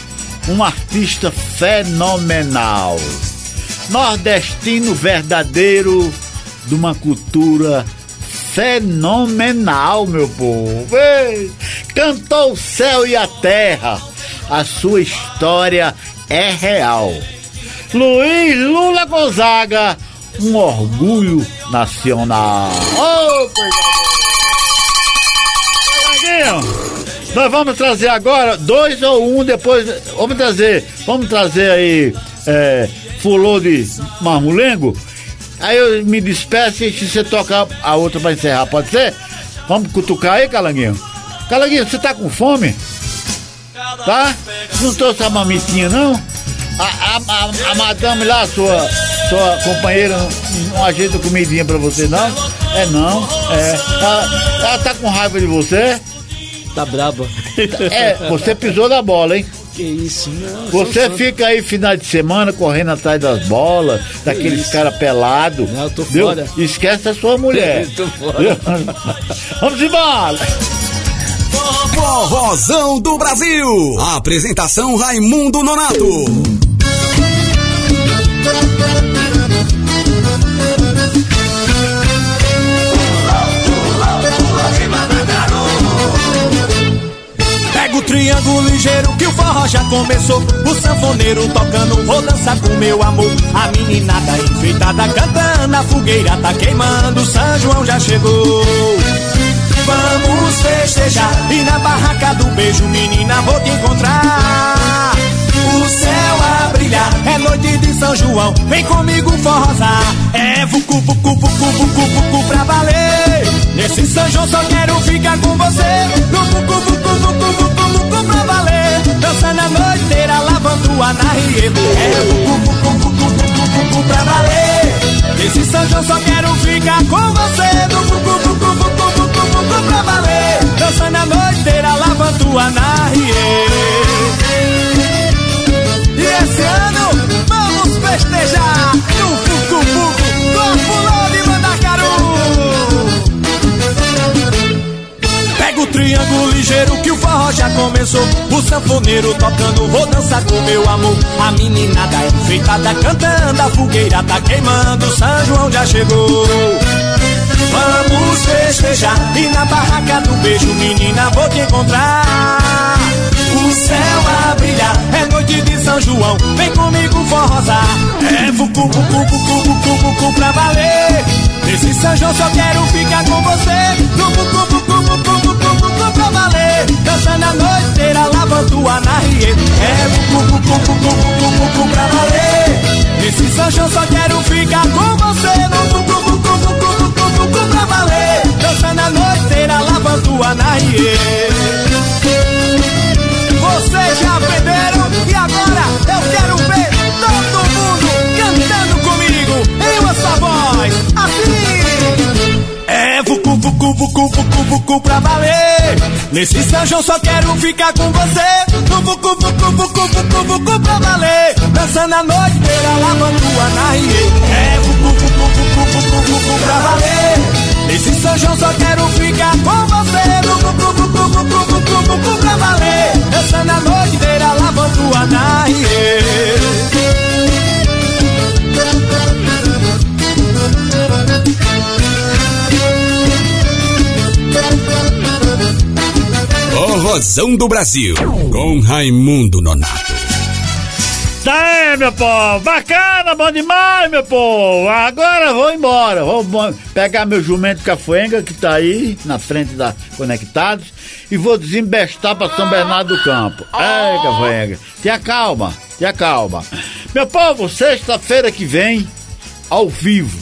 um artista fenomenal. Nordestino verdadeiro de uma cultura fenomenal, meu povo. Ei, Cantou o céu e a terra. A sua história é real. Luiz Lula Gonzaga, um orgulho nacional. Ô, Calanguinho, nós vamos trazer agora dois ou um depois. Vamos trazer, vamos trazer aí é, fulô de marmulengo. Aí eu me despeço e você toca a outra pra encerrar, pode ser? Vamos cutucar aí, Calanguinho? Calanguinho, você tá com fome? Tá? Não trouxe a mamitinha, não? A, a, a, a madame lá, sua, sua companheira, não, ajeita comidinha pra você, não? É não, é. Ela, ela tá com raiva de você? Tá braba. É, você pisou na bola, hein? Que isso, não. Você fica aí final de semana correndo atrás das bolas, daqueles isso? caras pelados. Não, eu tô viu? fora. Esquece a sua mulher. Eu tô fora. Vamos embora! Forrozão do Brasil. Apresentação Raimundo Nonato. Triângulo ligeiro que o forró já começou. O sanfoneiro tocando, vou dançar com meu amor. A meninada enfeitada cantando, a fogueira tá queimando. São João já chegou. Vamos festejar e na barraca do beijo, menina, vou te encontrar. O céu a brilhar, é noite de São João. Vem comigo forrosar. É vucu, vucu, vucu, vucu, vucu pra valer. Nesse São João só quero ficar com você. No vucu, vucu, vucu, vucu, vucu pra valer. Dançando a noite inteira, lavando a narrieta. É vucu, vucu, vucu, vucu, vucu pra valer. Nesse São João só quero ficar com você. No vucu, vucu, vucu, vucu, vucu pra valer. Dançando a noite inteira, lavando a narrieta. Esse ano vamos festejar no Fucu Fucu com Fulô de Mandacaru. Pega o triângulo ligeiro que o forró já começou. O sanfoneiro tocando, vou dançar com meu amor. A meninada enfeitada cantando, a fogueira tá queimando. São João já chegou. Vamos festejar e na barraca do beijo, menina, vou te encontrar. O céu a brilhar, é noite de São João, vem comigo forrosar. É vucu, vucu, vucu, vucu, vucu pra valer. Nesse São João só quero ficar com você. No vucu, vucu, vucu, vucu, vucu pra valer. Dançando a noite inteira, lavando a narrieta. É vucu, vucu, vucu, vucu, vucu pra valer. Nesse São João só quero ficar com você. No vucu, vucu, vucu, vucu, vucu pra valer. Dançando a noite inteira, lavando a narrieta. Vocês já e agora eu quero ver todo mundo cantando comigo em uma voz, assim. É vucu, vucu, vucu, vucu, vucu pra valer. Nesse São João só quero ficar com você. Vucu, vucu, vucu, vucu, vucu pra valer. Dançando a noite inteira, lavando a narrieta. É vucu, vucu, vucu, vucu, vucu pra valer. Nesse São João só quero ficar com você. No vucu, vucu, vucu, vucu, vucu pra valer. Dançando a noite inteira, lavando a narrieta. Forrozão do Brasil, com Raimundo Nonato. Tá aí, meu povo. Bacana, bom demais, meu povo. Agora vou embora. Vou pegar meu jumento cafuenga que tá aí na frente da Conectados e vou desembestar pra São Bernardo do Campo. Ei, cafuenga. Tenha calma, tenha calma. Meu povo, sexta-feira que vem, ao vivo,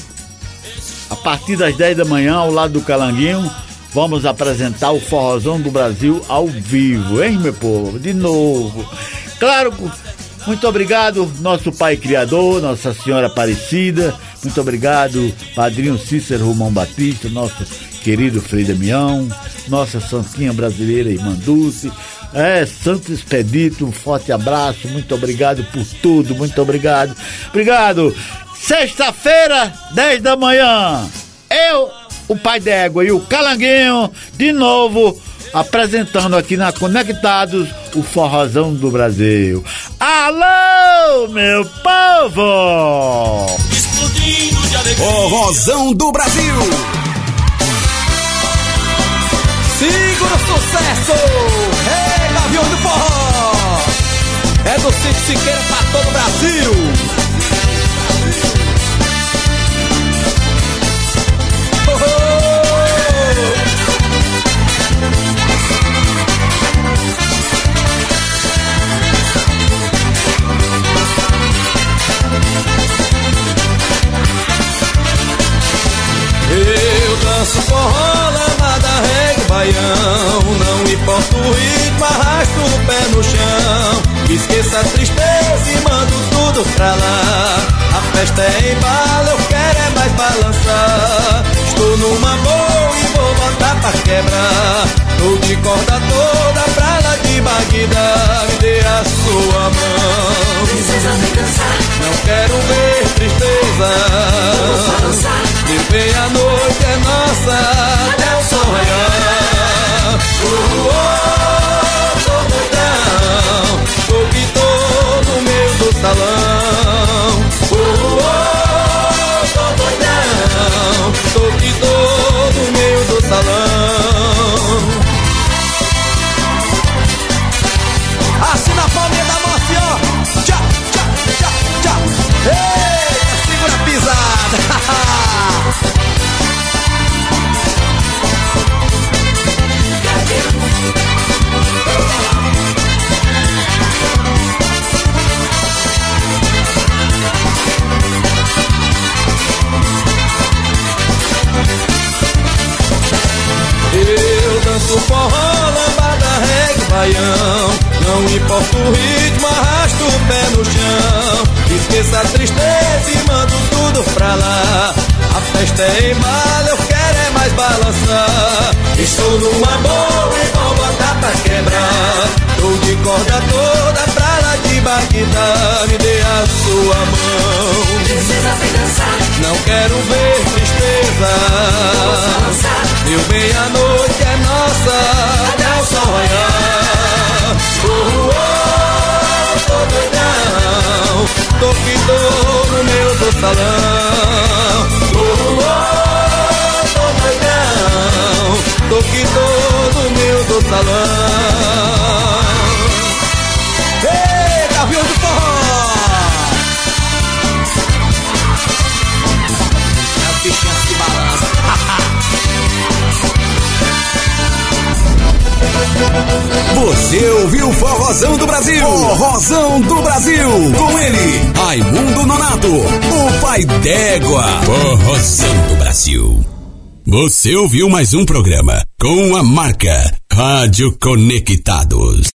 a partir das 10 da manhã, ao lado do Calanguinho, vamos apresentar o Forrozão do Brasil ao vivo, hein, meu povo? De novo. Claro, muito obrigado, nosso Pai Criador, Nossa Senhora Aparecida. Muito obrigado, Padrinho Cícero Romão Batista, nosso querido Frei Damião, nossa Santinha Brasileira Irmã Dulce. É, Santo Expedito, um forte abraço, muito obrigado por tudo, muito obrigado. Obrigado. Sexta-feira, 10 da manhã, eu, o Pai d'Égua e o Calanguinho, de novo, apresentando aqui na Conectados o Forrozão do Brasil. Alô, meu povo! Forrozão do Brasil. Segura o sucesso! Ei, Gavião do Forró! É do Cid Siqueira pra todo o Brasil! Danço forró, lambada, reggae, baião. Não importa o ritmo, arrasto o pé no chão. Esqueça a tristeza e mando tudo pra lá. A festa é em bala, eu quero é mais balançar. Estou numa boa e vou botar pra quebrar. Tô de corda toda pra lá de Bagdá Dê a sua mão? Princesa vem dançar. Não quero ver tristeza. Viver a noite é nossa. Até o sol? Raiar. Oh, oh, Não importa o ritmo, arrasto o pé no chão. Esqueça a tristeza e mando tudo pra lá. A festa é em mal, eu quero é mais balançar. Estou numa boa e vou botar pra quebrar. Tô de corda toda pra lá de Bagdá. Me dê a sua mão. Princesa vem dançar. Não quero ver tristeza. Meu bem, a noite é nossa. Até o sol raiar Oh, oh, tô doidão Tô que tô no meio do salão Oh, oh, tô doidão Tô que tô no meio do salão Ei, Gavião do Forró As bichinhas se balançam Você ouviu Forrozão do Brasil? Forrozão do Brasil. Com ele, Raimundo Nonato, o pai d'égua. Forrozão do Brasil. Você ouviu mais um programa com a marca Rádio Conectados.